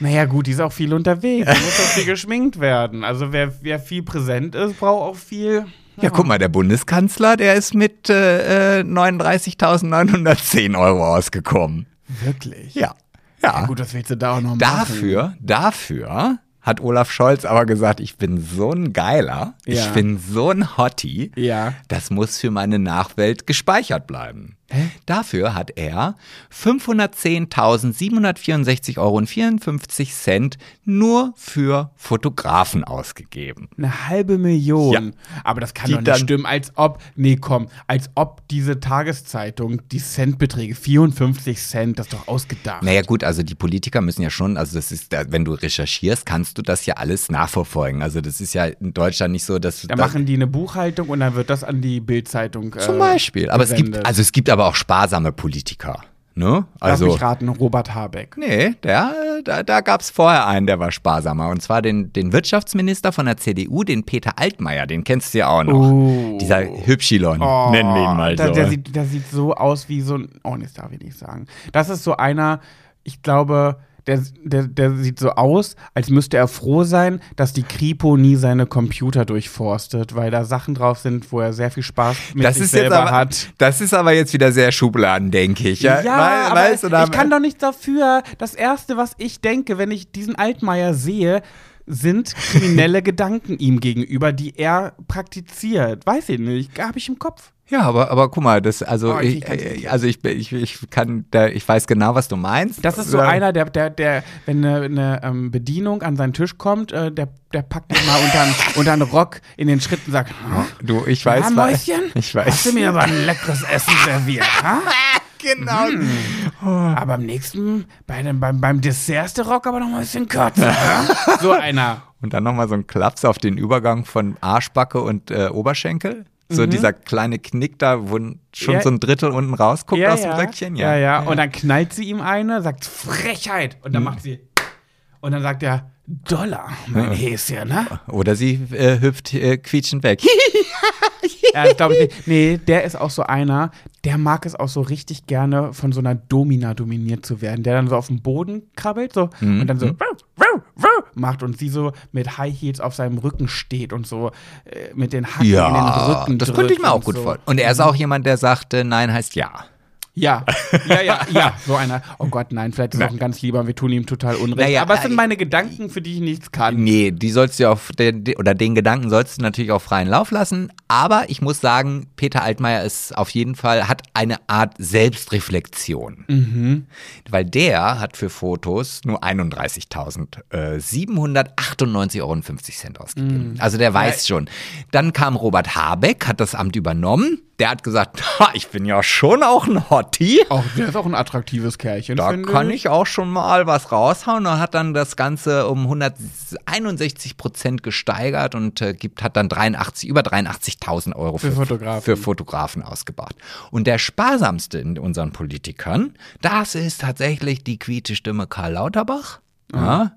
Naja, gut, die ist auch viel unterwegs. Da muss auch viel geschminkt werden. Also, wer, wer viel präsent ist, braucht auch viel. Ja, guck mal, der Bundeskanzler, der ist mit äh, äh, 39.910 Euro ausgekommen. Wirklich? Ja. Ja. Ja, gut, was willst du da auch noch machen? Dafür, dafür hat Olaf Scholz aber gesagt, ich bin so ein Geiler, ich Ja. bin so ein Hottie, Ja. das muss für meine Nachwelt gespeichert bleiben. Dafür hat er 510.764 Euro und 54 Cent nur für Fotografen ausgegeben. Eine halbe Million. Ja. Aber das kann Die doch nicht stimmen, als ob, nee, komm, als ob diese Tageszeitung die Centbeträge, 54 Cent, das ist doch ausgedacht. Naja gut, also die Politiker müssen ja schon, also das ist, wenn du recherchierst, kannst du das ja alles nachverfolgen. Also das ist ja in Deutschland nicht so, dass Da dass- machen die eine Buchhaltung und dann wird das an die Bildzeitung. Zum äh, Beispiel. Aber es gibt, gesendet. also es gibt aber auch sparsame Politiker. Ne? Lass Also. mich raten, Robert Habeck. Nee, der, da, da gab es vorher einen, der war sparsamer. Und zwar den, den Wirtschaftsminister von der CDU, den Peter Altmaier, den kennst du ja auch noch. Oh. Dieser Hübschilon, nennen wir ihn mal der, so. Der sieht, der sieht so aus wie so ein. Oh, nee, das darf ich nicht sagen. Das ist so einer, ich glaube, der, der, der sieht so aus, als müsste er froh sein, dass die Kripo nie seine Computer durchforstet, weil da Sachen drauf sind, wo er sehr viel Spaß mit das sich selber aber, hat. das ist aber jetzt wieder sehr Schubladen, denke ich. Ja, Ja, Weil- aber weißt ich kann doch nichts dafür. Das Erste, was ich denke, wenn ich diesen Altmaier sehe, sind kriminelle Gedanken ihm gegenüber, die er praktiziert. Weiß ich nicht, habe ich im Kopf. Ja, aber, aber guck mal, das, also, Oh, ich- ich, nicht. also ich, ich, ich kann, da, ich weiß genau, was du meinst. Das ist so einer, der, der, der, wenn eine, eine ähm, Bedienung an seinen Tisch kommt, äh, der, der packt ihn mal unter einen unter einen Rock in den Schritt und sagt, "Hm, Du, ich weiß, ja, Mäuschen, ich hast weiß. du mir aber ein leckeres Essen serviert, ha? Genau. Aber beim nächsten, bei dem, beim, beim Dessert ist der Rock aber noch mal ein bisschen kürzer? So einer. Und dann nochmal so ein Klaps auf den Übergang von Arschbacke und äh, Oberschenkel. So dieser kleine Knick da, wo schon Mhm. Ja. so ein Drittel unten rausguckt aus dem Röckchen. ja, ja. Und dann knallt sie ihm eine, sagt Frechheit. Und Mhm. dann macht sie. Und dann sagt er, Dollar, mein Häschen, ne? Oder sie äh, hüpft äh, quietschend weg. Ja, glaube ich nicht. Nee, der ist auch so einer, der mag es auch so richtig gerne, von so einer Domina dominiert zu werden, der dann so auf dem Boden krabbelt so und dann so Mhm. wuh, wuh, wuh macht und sie so mit High Heels auf seinem Rücken steht und so äh, mit den Hacken in den Ja, Rücken das drückt könnte ich mir auch gut so. vorstellen. Und er ist auch jemand, der sagte, nein heißt ja. Ja, ja, ja, ja, so einer. Oh Gott, nein, vielleicht ist er auch ein ganz lieber, wir tun ihm total Unrecht. Naja, aber es sind äh, meine Gedanken, für die ich nichts kann. Nee, die sollst du ja auf den, oder den Gedanken sollst du natürlich auf freien Lauf lassen. Aber ich muss sagen, Peter Altmaier ist auf jeden Fall, hat eine Art Selbstreflexion. Mhm. Weil der hat für Fotos nur 31.798,50 Euro ausgegeben. Also der weiß schon. Dann kam Robert Habeck, hat das Amt übernommen. Der hat gesagt, ich bin ja schon auch ein Hottie. Auch, der ist auch ein attraktives Kerlchen, Da kann ich auch schon mal was raushauen und hat dann das Ganze um 161 Prozent gesteigert und äh, gibt, hat dann 83, über 83.000 Euro Für Fotografen. für Fotografen ausgebracht. Und der sparsamste in unseren Politikern, das ist tatsächlich die quiete Stimme Karl Lauterbach. Ja,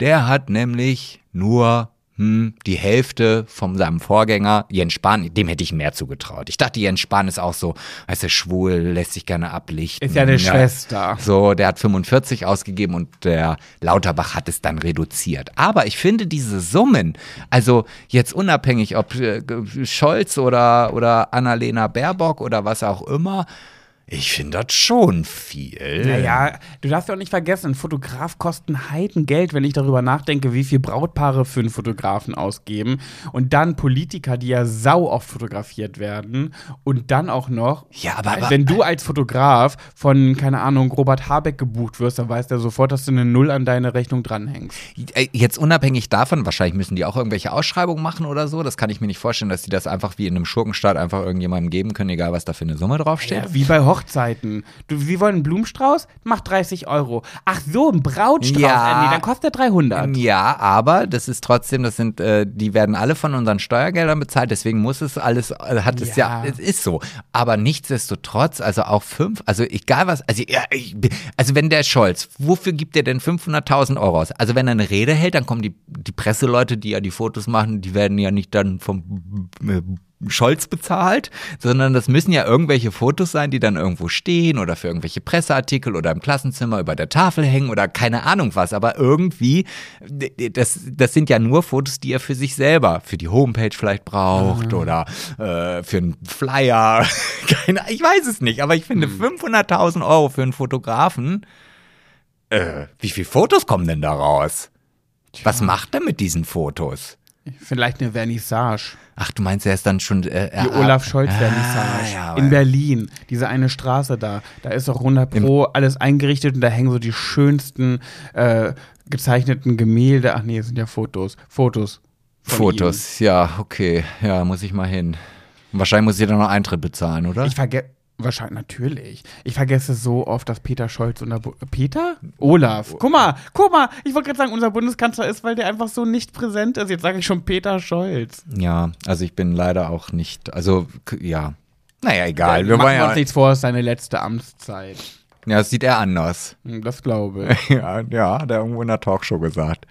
der hat nämlich nur hm, die Hälfte von seinem Vorgänger, Jens Spahn, dem hätte ich mehr zugetraut. Ich dachte, Jens Spahn ist auch so, weißt du, schwul, lässt sich gerne ablichten. Ist ja eine Schwester. So, der hat 45 ausgegeben und der Lauterbach hat es dann reduziert. Aber ich finde diese Summen, also jetzt unabhängig, ob äh, Scholz oder, oder Annalena Baerbock oder was auch immer, ich finde das schon viel. Naja, du darfst ja auch nicht vergessen, ein Fotograf kostet ein Heidengeld, wenn ich darüber nachdenke, wie viel Brautpaare für einen Fotografen ausgeben. Und dann Politiker, die ja sau oft fotografiert werden. Und dann auch noch, Ja, aber- aber- wenn du als Fotograf von, keine Ahnung, Robert Habeck gebucht wirst, dann weiß der sofort, dass du eine Null an deine Rechnung dranhängst. Äh, Jetzt unabhängig davon, wahrscheinlich müssen die auch irgendwelche Ausschreibungen machen oder so. Das kann ich mir nicht vorstellen, dass die das einfach wie in einem Schurkenstaat einfach irgendjemandem geben können, egal was da für eine Summe draufsteht. Ja, wie bei Hochzeiten. Du, sie wollen einen Blumenstrauß? Macht 30 Euro. Ach so, ein Brautstrauß. Ja. Nee, dann kostet er 300. Ja, aber das ist trotzdem, das sind, äh, die werden alle von unseren Steuergeldern bezahlt, deswegen muss es alles, äh, hat es ja, Ja. es ist so. Aber nichtsdestotrotz, also auch fünf, also egal was, also, ja, ich, also wenn der Scholz, wofür gibt er denn 500.000 Euro aus? Also wenn er eine Rede hält, dann kommen die, die Presseleute, die ja die Fotos machen, die werden ja nicht dann vom äh, Scholz bezahlt, sondern das müssen ja irgendwelche Fotos sein, die dann irgendwo stehen oder für irgendwelche Presseartikel oder im Klassenzimmer über der Tafel hängen oder keine Ahnung was. Aber irgendwie, das, das sind ja nur Fotos, die er für sich selber, für die Homepage vielleicht braucht oder äh, für einen Flyer. keine, ich weiß es nicht, aber ich finde 500.000 Euro für einen Fotografen, äh, wie viele Fotos kommen denn da raus? Was macht er mit diesen Fotos? Vielleicht eine Vernissage. Ach, du meinst, er ist dann schon. Äh, Die Olaf Scholz ah, Vernissage ja, in Berlin. Diese eine Straße da. Da ist auch 100 Pro alles eingerichtet und da hängen so die schönsten äh, gezeichneten Gemälde. Ach nee, das sind ja Fotos. Fotos. Fotos, ja, okay. Ja, muss ich mal hin. Und wahrscheinlich muss ich dann noch Eintritt bezahlen, oder? ihm. Ich vergesse. Wahrscheinlich, natürlich. Ich vergesse so oft, dass Peter Scholz unser Bu Peter? Olaf. Guck mal, guck mal, ich wollte gerade sagen, unser Bundeskanzler ist, weil der einfach so nicht präsent ist. Jetzt sage ich schon Peter Scholz. ja, also ich bin leider auch nicht. Also, ja. Naja, egal. Wir Machen wollen wir uns ja. nichts vor, es ist seine letzte Amtszeit. Ja, das sieht er anders. Hm, Das glaube ich. ja, ja, hat er irgendwo in der Talkshow gesagt.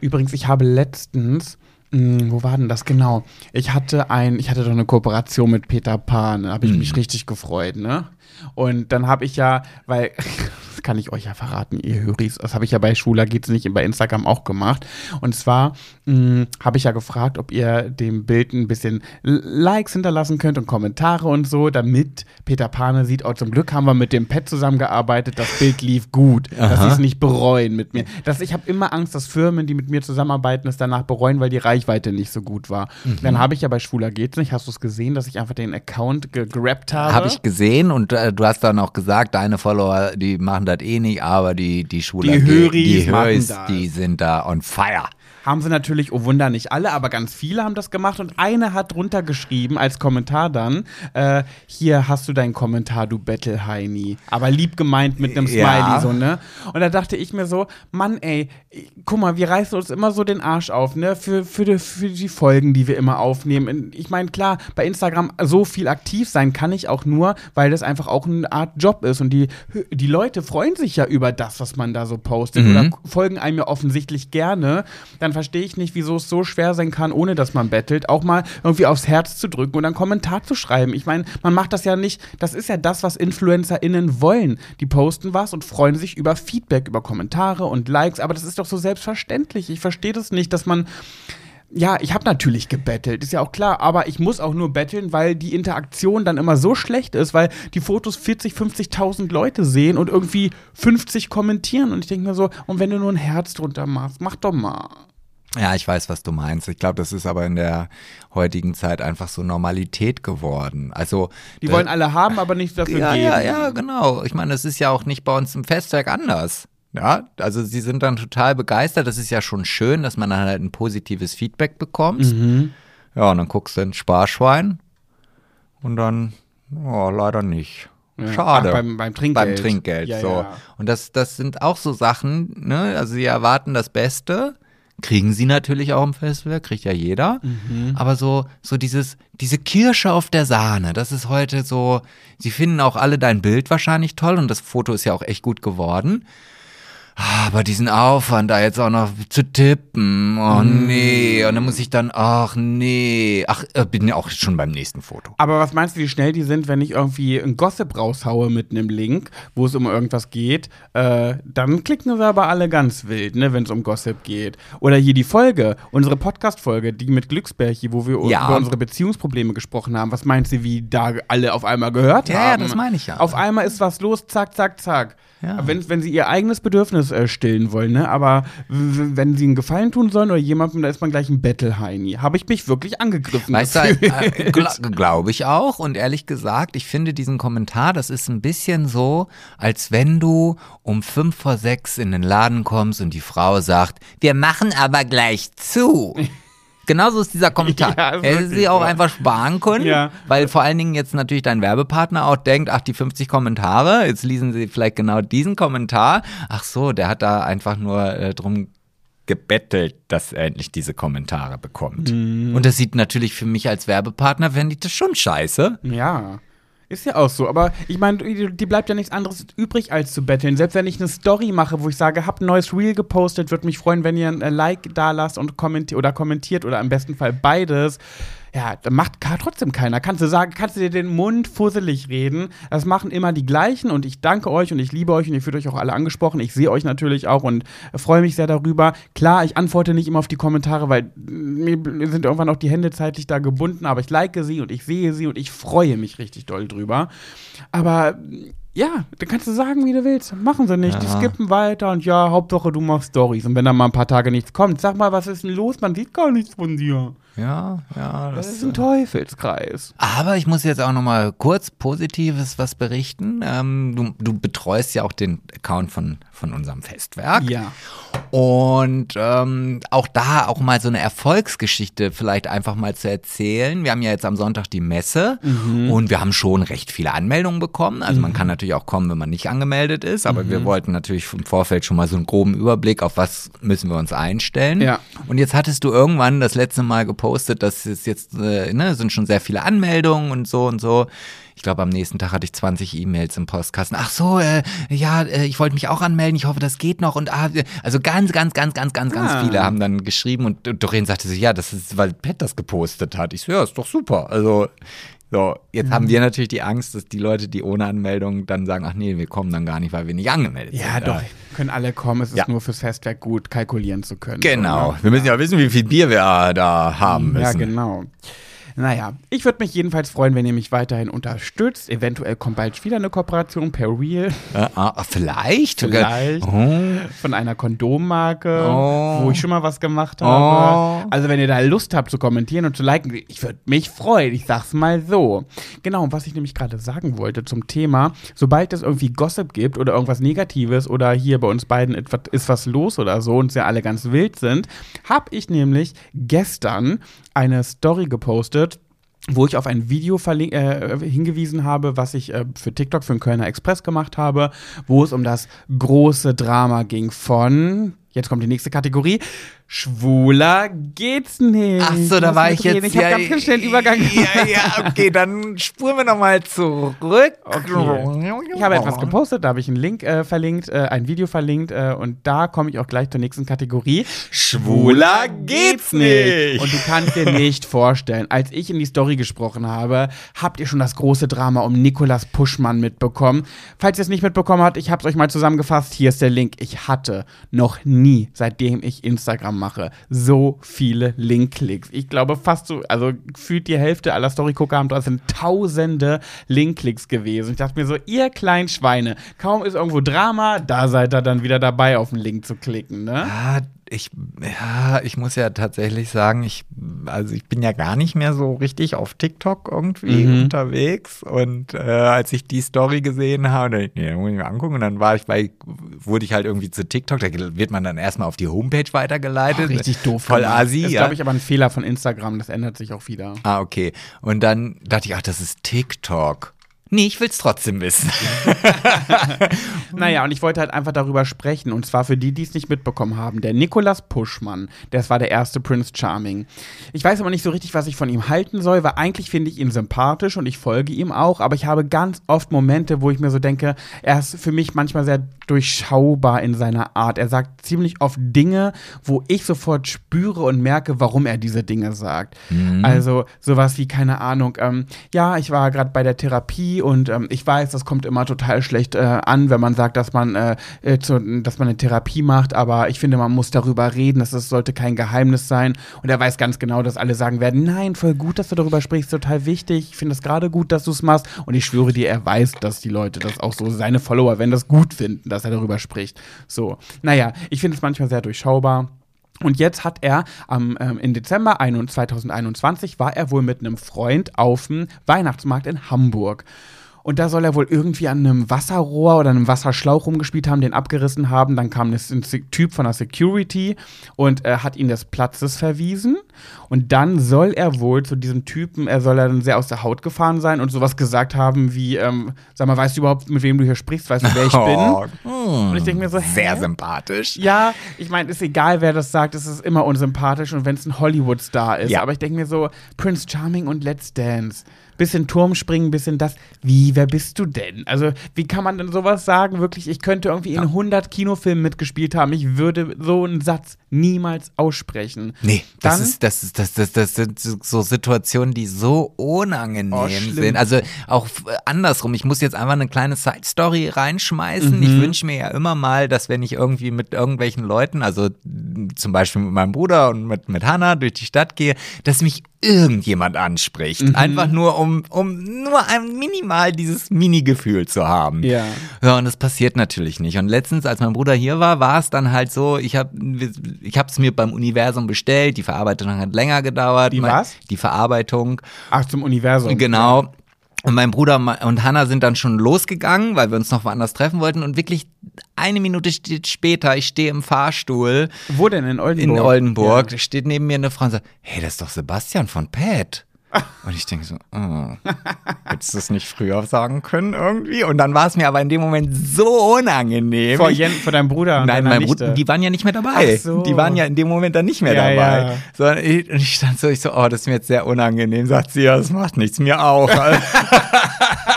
Übrigens, ich habe letztens, mh, wo war denn das genau? Ich hatte ein, ich hatte doch eine Kooperation mit Peter Pan, da habe ich mich richtig gefreut, ne? Und dann habe ich ja, weil, kann ich euch ja verraten, ihr Höris, das habe ich ja bei Schwuler geht's nicht bei Instagram auch gemacht. Und zwar mh, habe ich ja gefragt, ob ihr dem Bild ein bisschen Likes hinterlassen könnt und Kommentare und so, damit Peter Pane sieht, oh, zum Glück haben wir mit dem Pet zusammengearbeitet, das Bild lief gut, dass sie es nicht bereuen mit mir. Das, ich habe immer Angst, dass Firmen, die mit mir zusammenarbeiten, es danach bereuen, weil die Reichweite nicht so gut war. Dann habe ich ja bei Schwuler geht's nicht, hast du es gesehen, dass ich einfach den Account ge gerappt habe? Habe ich gesehen und äh, du hast dann auch gesagt, deine Follower, die machen das eh nicht, aber die, die Schwuler, Die Höris die, Höris, die sind da on fire. Haben sie natürlich, oh Wunder, nicht alle, aber ganz viele haben das gemacht und eine hat drunter geschrieben als Kommentar dann, äh, hier hast du deinen Kommentar, du Bettelheini. Aber lieb gemeint mit einem Smiley Ja. so, ne? Und da dachte ich mir so, Mann, ey, guck mal, wir reißen uns immer so den Arsch auf, ne? Für, für, die, für die Folgen, die wir immer aufnehmen. Ich meine, klar, bei Instagram so viel aktiv sein kann ich auch nur, weil das einfach auch eine Art Job ist. Und die, die Leute freuen sich ja über das, was man da so postet. Mhm. Oder folgen einem ja offensichtlich gerne. Dann verstehe ich nicht, wieso es so schwer sein kann, ohne dass man bettelt, auch mal irgendwie aufs Herz zu drücken und einen Kommentar zu schreiben. Ich meine, man macht das ja nicht, das ist ja das, was InfluencerInnen wollen. Die posten was und freuen sich über Feedback, über Kommentare und Likes, aber das ist doch so selbstverständlich. Ich verstehe das nicht, dass man. Ja, ich habe natürlich gebettelt, ist ja auch klar, aber ich muss auch nur betteln, weil die Interaktion dann immer so schlecht ist, weil die Fotos 40, 50.000 Leute sehen und irgendwie 50 kommentieren und ich denke mir so, und wenn du nur ein Herz drunter machst, mach doch mal. Ja, ich weiß, was du meinst. Ich glaube, das ist aber in der heutigen Zeit einfach so Normalität geworden. Also Die äh, wollen alle haben, aber nichts dafür ja, geben. ja, ja, genau. Ich meine, das ist ja auch nicht bei uns im Festwerk anders. Ja, also sie sind dann total begeistert. Das ist ja schon schön, dass man dann halt ein positives Feedback bekommt. Mhm. Ja, und dann guckst du ins Sparschwein und dann, oh, leider nicht. Schade. Ach, beim, beim Trinkgeld. Beim Trinkgeld, Ja, so. ja. Und das, das sind auch so Sachen, ne? Also sie erwarten das Beste, kriegen sie natürlich auch im Festival, kriegt ja jeder. Mhm. Aber so, so dieses, diese Kirsche auf der Sahne, das ist heute so, sie finden auch alle dein Bild wahrscheinlich toll und das Foto ist ja auch echt gut geworden. Aber diesen Aufwand da jetzt auch noch zu tippen, oh Mhm. nee, und dann muss ich dann, ach nee, ach, äh, bin ja auch schon beim nächsten Foto. Aber was meinst du, wie schnell die sind, wenn ich irgendwie ein Gossip raushaue mit einem Link, wo es um irgendwas geht? Äh, dann klicken sie aber alle ganz wild, ne, wenn es um Gossip geht. Oder hier die Folge, unsere Podcast-Folge, die mit Glücksbärchi, wo wir Ja. über unsere Beziehungsprobleme gesprochen haben. Was meinst du, wie da alle auf einmal gehört Ja, ja, haben? das meine ich ja. Auf einmal ist was los, zack, zack, zack. Ja. Wenn, wenn sie ihr eigenes Bedürfnis äh, stillen wollen, ne? Aber wenn sie einen Gefallen tun sollen oder jemandem, da ist man gleich ein Bettelheini. Habe ich mich wirklich angegriffen Weißt du, gefühlt. äh, gla glaube ich auch. Und ehrlich gesagt, ich finde diesen Kommentar, das ist ein bisschen so, als wenn du um fünf vor sechs in den Laden kommst und die Frau sagt, wir machen aber gleich zu. Genauso ist dieser Kommentar. Ja, ist Hätte sie auch so. einfach sparen können, Ja. weil vor allen Dingen jetzt natürlich dein Werbepartner auch denkt, ach, die 50 Kommentare, jetzt lesen sie vielleicht genau diesen Kommentar. Ach so, der hat da einfach nur äh, drum gebettelt, dass er endlich diese Kommentare bekommt. Mhm. Und das sieht natürlich für mich als Werbepartner, fände ich das schon scheiße. Ja. Ist ja auch so, aber ich meine, die bleibt ja nichts anderes übrig, als zu betteln. Selbst wenn ich eine Story mache, wo ich sage, hab ein neues Reel gepostet, würde mich freuen, wenn ihr ein Like da lasst und kommentiert oder kommentiert oder im besten Fall beides. Ja, macht gar trotzdem keiner. Kannst du sagen, kannst du dir den Mund fusselig reden. Das machen immer die gleichen und ich danke euch und ich liebe euch und ihr fühlt euch auch alle angesprochen. Ich sehe euch natürlich auch und freue mich sehr darüber. Klar, ich antworte nicht immer auf die Kommentare, weil mir sind irgendwann auch die Hände zeitlich da gebunden, aber ich like sie und ich sehe sie und ich freue mich richtig doll drüber. Aber ja, dann kannst du sagen, wie du willst. Machen sie nicht. Die Ja. skippen weiter und ja, Hauptsache du machst Stories. Und wenn dann mal ein paar Tage nichts kommt, sag mal, was ist denn los? Man sieht gar nichts von dir. Ja, ja. Das Das ist ein Teufelskreis. Aber ich muss jetzt auch noch mal kurz Positives was berichten. Ähm, du, du betreust ja auch den Account von, von unserem Festwerk. Ja. Und ähm, auch da auch mal so eine Erfolgsgeschichte vielleicht einfach mal zu erzählen. Wir haben ja jetzt am Sonntag die Messe und wir haben schon recht viele Anmeldungen bekommen. Also man kann natürlich auch kommen, wenn man nicht angemeldet ist, aber wir wollten natürlich im Vorfeld schon mal so einen groben Überblick, auf was müssen wir uns einstellen. Ja. Und jetzt hattest du irgendwann das letzte Mal gepostet, dass es jetzt, äh, ne, sind schon sehr viele Anmeldungen und so und so. Ich glaube, am nächsten Tag hatte ich 20 E-Mails im Postkasten. Ach so, äh, ja, äh, ich wollte mich auch anmelden. Ich hoffe, das geht noch. Und ah, äh, also ganz, ganz, ganz, ganz, ganz, ganz Ah. viele haben dann geschrieben und Doreen sagte so, ja, das ist, weil Pat das gepostet hat. Ich so, ja, ist doch super. Also so, jetzt Mhm. haben wir natürlich die Angst, dass die Leute, die ohne Anmeldung dann sagen, ach nee, wir kommen dann gar nicht, weil wir nicht angemeldet Ja, sind. doch. Können alle kommen. Es ist Ja. nur fürs Festwerk gut, kalkulieren zu können. Genau. Ne? Wir müssen ja wissen, wie viel Bier wir da haben müssen. Ja, genau. Naja, ich würde mich jedenfalls freuen, wenn ihr mich weiterhin unterstützt. Eventuell kommt bald wieder eine Kooperation per Real. Äh, ah, vielleicht. sogar- Vielleicht. Oh. Von einer Kondommarke, Oh. wo ich schon mal was gemacht habe. Oh. Also wenn ihr da Lust habt zu kommentieren und zu liken, ich würde mich freuen. Ich sag's mal so. Genau, und was ich nämlich gerade sagen wollte zum Thema, sobald es irgendwie Gossip gibt oder irgendwas Negatives oder hier bei uns beiden etwas, ist was los oder so und sie alle ganz wild sind, habe ich nämlich gestern eine Story gepostet, wo ich auf ein Video äh, hingewiesen habe, was ich äh, für TikTok für den Kölner Express gemacht habe, wo es um das große Drama ging von, jetzt kommt die nächste Kategorie, Schwuler geht's nicht. Ach so, da war ich jetzt. Ich habe ganz, ganz schnell den Übergang gemacht. Ja, ja, okay, dann spuren wir nochmal zurück. Ich habe etwas gepostet, da habe ich einen Link äh, verlinkt, äh, ein Video verlinkt äh, und da komme ich auch gleich zur nächsten Kategorie. Schwuler geht's nicht. Und du kannst dir nicht vorstellen, als ich in die Story gesprochen habe, habt ihr schon das große Drama um Nikolas Puschmann mitbekommen. Falls ihr es nicht mitbekommen habt, ich habe es euch mal zusammengefasst. Hier ist der Link. Ich hatte noch nie, seitdem ich Instagram mache, so viele Linkklicks. Ich glaube fast so, also gefühlt die Hälfte aller Storygucker haben, das sind tausende Linkklicks gewesen. Ich dachte mir so, ihr kleinen Schweine, kaum ist irgendwo Drama, da seid ihr dann wieder dabei, auf den Link zu klicken, ne? Ja, ich, ja, ich muss ja tatsächlich sagen, ich, also ich bin ja gar nicht mehr so richtig auf TikTok irgendwie Mhm. unterwegs. Und äh, als ich die Story gesehen habe, nee, muss ich mir angucken. Und dann war ich bei, wurde ich halt irgendwie zu TikTok, da wird man dann erstmal auf die Homepage weitergeleitet. Richtig doof. Voll gemacht. Asi, Ist, ja. glaube ich, aber ein Fehler von Instagram. Das ändert sich auch wieder. Ah, okay. Und dann dachte ich, ach, das ist TikTok. Nee, ich will's trotzdem wissen. Naja, und ich wollte halt einfach darüber sprechen. Und zwar für die, die es nicht mitbekommen haben. Der Nikolas Puschmann, das war der erste Prince Charming. Ich weiß aber nicht so richtig, was ich von ihm halten soll, weil eigentlich finde ich ihn sympathisch und ich folge ihm auch. Aber ich habe ganz oft Momente, wo ich mir so denke, er ist für mich manchmal sehr durchschaubar in seiner Art. Er sagt ziemlich oft Dinge, wo ich sofort spüre und merke, warum er diese Dinge sagt. Also sowas wie, keine Ahnung, ähm, ja, ich war gerade bei der Therapie und ähm, ich weiß, das kommt immer total schlecht äh, an, wenn man sagt, dass man, äh, äh, zu, dass man eine Therapie macht, aber ich finde, man muss darüber reden, dass es sollte kein Geheimnis sein. Und er weiß ganz genau, dass alle sagen werden, nein, voll gut, dass du darüber sprichst, total wichtig. Ich finde es gerade gut, dass du es machst. Und ich schwöre dir, er weiß, dass die Leute das auch so, seine Follower, wenn das gut finden, dass er darüber spricht. So, naja, ich finde es manchmal sehr durchschaubar. Und jetzt hat er am, ähm, im Dezember 21 2021 war er wohl mit einem Freund auf dem Weihnachtsmarkt in Hamburg. Und da soll er wohl irgendwie an einem Wasserrohr oder einem Wasserschlauch rumgespielt haben, den abgerissen haben. Dann kam ein Typ von der Security und äh, hat ihn des Platzes verwiesen. Und dann soll er wohl zu diesem Typen, er soll er dann sehr aus der Haut gefahren sein und sowas gesagt haben wie, ähm, sag mal, weißt du überhaupt, mit wem du hier sprichst? Weißt du, wer ich bin? Und ich denke mir so, hä? Oh, Sehr sympathisch. Ja, ich meine, ist egal, wer das sagt, es ist immer unsympathisch und wenn es ein Hollywood-Star ist. Ja. Aber ich denke mir so, Prince Charming und Let's Dance. Bisschen Turmspringen, bisschen das. Wie, wer bist du denn? Also, wie kann man denn sowas sagen? Wirklich, ich könnte irgendwie in 100 Kinofilmen mitgespielt haben. Ich würde so einen Satz niemals aussprechen. Nee, das Dann- ist, das ist, das, das, das sind so Situationen, die so unangenehm Oh, sind. Also auch f- andersrum. Ich muss jetzt einfach eine kleine Side-Story reinschmeißen. Mhm. Ich wünsche mir ja immer mal, dass wenn ich irgendwie mit irgendwelchen Leuten, also zum Beispiel mit meinem Bruder und mit, mit Hannah durch die Stadt gehe, dass mich irgendjemand anspricht. Mhm. Einfach nur, um, um nur ein minimal dieses Mini-Gefühl zu haben. Ja. Ja, und das passiert natürlich nicht. Und letztens, als mein Bruder hier war, war es dann halt so, ich habe ich es mir beim Universum bestellt, die Verarbeitung hat länger gedauert. Die was? Die Verarbeitung, Ach, zum Universum. genau. Und mein Bruder und Hannah sind dann schon losgegangen, weil wir uns noch woanders treffen wollten. Und wirklich eine Minute später, ich stehe im Fahrstuhl Wo denn in Oldenburg? in Oldenburg, Ja. steht neben mir eine Frau und sagt, hey, das ist doch Sebastian von Pat. Und ich denke so, oh, hättest du es nicht früher sagen können irgendwie? Und dann war es mir aber in dem Moment so unangenehm. Vor, Jen, vor deinem Bruder und Nein, mein. Bruder, die waren ja nicht mehr dabei. So. Die waren ja in dem Moment dann nicht mehr Ja, dabei. ja. Sondern ich, und ich stand so, ich so, oh, das ist mir jetzt sehr unangenehm. Sagt sie, ja, das macht nichts, mir auch.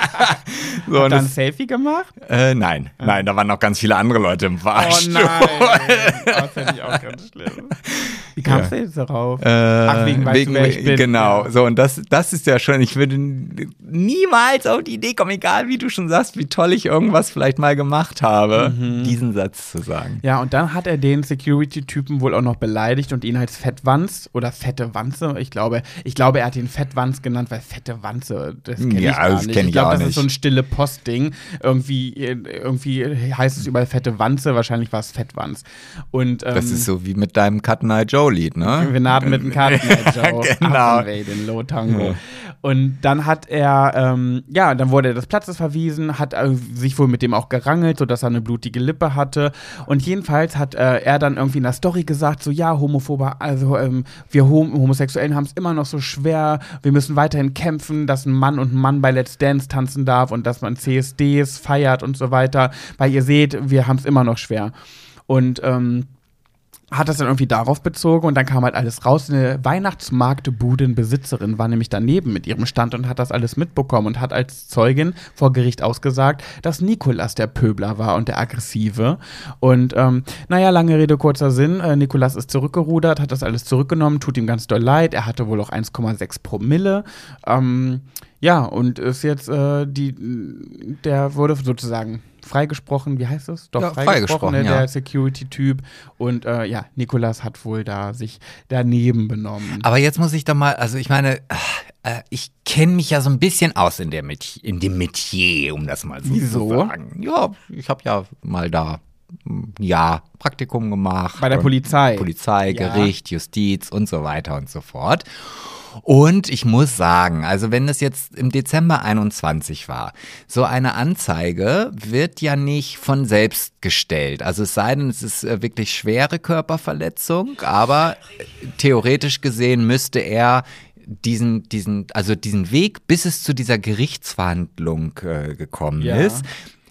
So, Hat und er ein Selfie gemacht? äh, nein, nein, da waren noch ganz viele andere Leute im Oh Fahrstuhl. nein. Das finde ich auch ganz schlimm. Wie kamst du jetzt darauf? Äh, Ach, wegen, weißt du, wer ich bin. Genau, Ja. so und das, das ist ja schon, ich würde niemals auf die Idee kommen, egal wie du schon sagst, wie toll ich irgendwas vielleicht mal gemacht habe, Mhm. diesen Satz zu sagen. Ja, und dann hat er den Security-Typen wohl auch noch beleidigt und ihn als Fettwanz oder fette Wanze, ich glaube, ich glaube, er hat ihn Fettwanz genannt, weil fette Wanze, das kenne Ja, ich gar das nicht. kenn ich glaube, das ist so ein stille Postding. Irgendwie, irgendwie heißt es überall fette Wanze, wahrscheinlich war es Fettwanz. Und ähm, Das ist so wie mit deinem Cut Night Joe Lied, ne? wir naden mit dem Karten Joe. Genau. Affenway, den Low Tango. Und dann hat er, ähm, ja, dann wurde er des Platzes verwiesen, hat äh, sich wohl mit dem auch gerangelt, sodass er eine blutige Lippe hatte. Und jedenfalls hat äh, er dann irgendwie in der Story gesagt, so ja, Homophober, also ähm, wir Hom Homosexuellen haben es immer noch so schwer, wir müssen weiterhin kämpfen, dass ein Mann und ein Mann bei Let's Dance tanzen darf und dass man CSDs feiert und so weiter, weil ihr seht, wir haben es immer noch Und ähm, hat das dann irgendwie darauf bezogen und dann kam halt alles raus. Eine Weihnachtsmarktbudenbesitzerin war nämlich daneben mit ihrem Stand und hat das alles mitbekommen und hat als Zeugin vor Gericht ausgesagt, dass Nikolas der Pöbler war und der Aggressive. Und ähm, naja, lange Rede, kurzer Sinn. Äh, Nikolas ist zurückgerudert, hat das alles zurückgenommen, tut ihm ganz doll leid. Er hatte wohl auch 1,6 Promille. Ähm, ja, und ist jetzt äh, die, der wurde sozusagen freigesprochen, wie heißt es? Doch, Ja, freigesprochen, ne, ja. der Security-Typ. Und äh, ja, Nikolas hat wohl da sich daneben benommen. Aber jetzt muss ich doch mal, also ich meine, äh, ich kenne mich ja so ein bisschen aus in, der Met in dem Metier, um das mal so Wieso? zu sagen. Ja, ich habe ja mal da mm, ja, Praktikum gemacht. Bei der Polizei. Polizei, Ja. Gericht, Justiz und so weiter und so fort. Und ich muss sagen, also wenn das jetzt im Dezember 21 war, so eine Anzeige wird ja nicht von selbst gestellt. Also es sei denn, es ist äh, wirklich schwere Körperverletzung, aber äh, theoretisch gesehen müsste er diesen, diesen, also diesen Weg, bis es zu dieser Gerichtsverhandlung äh, gekommen Ja. ist,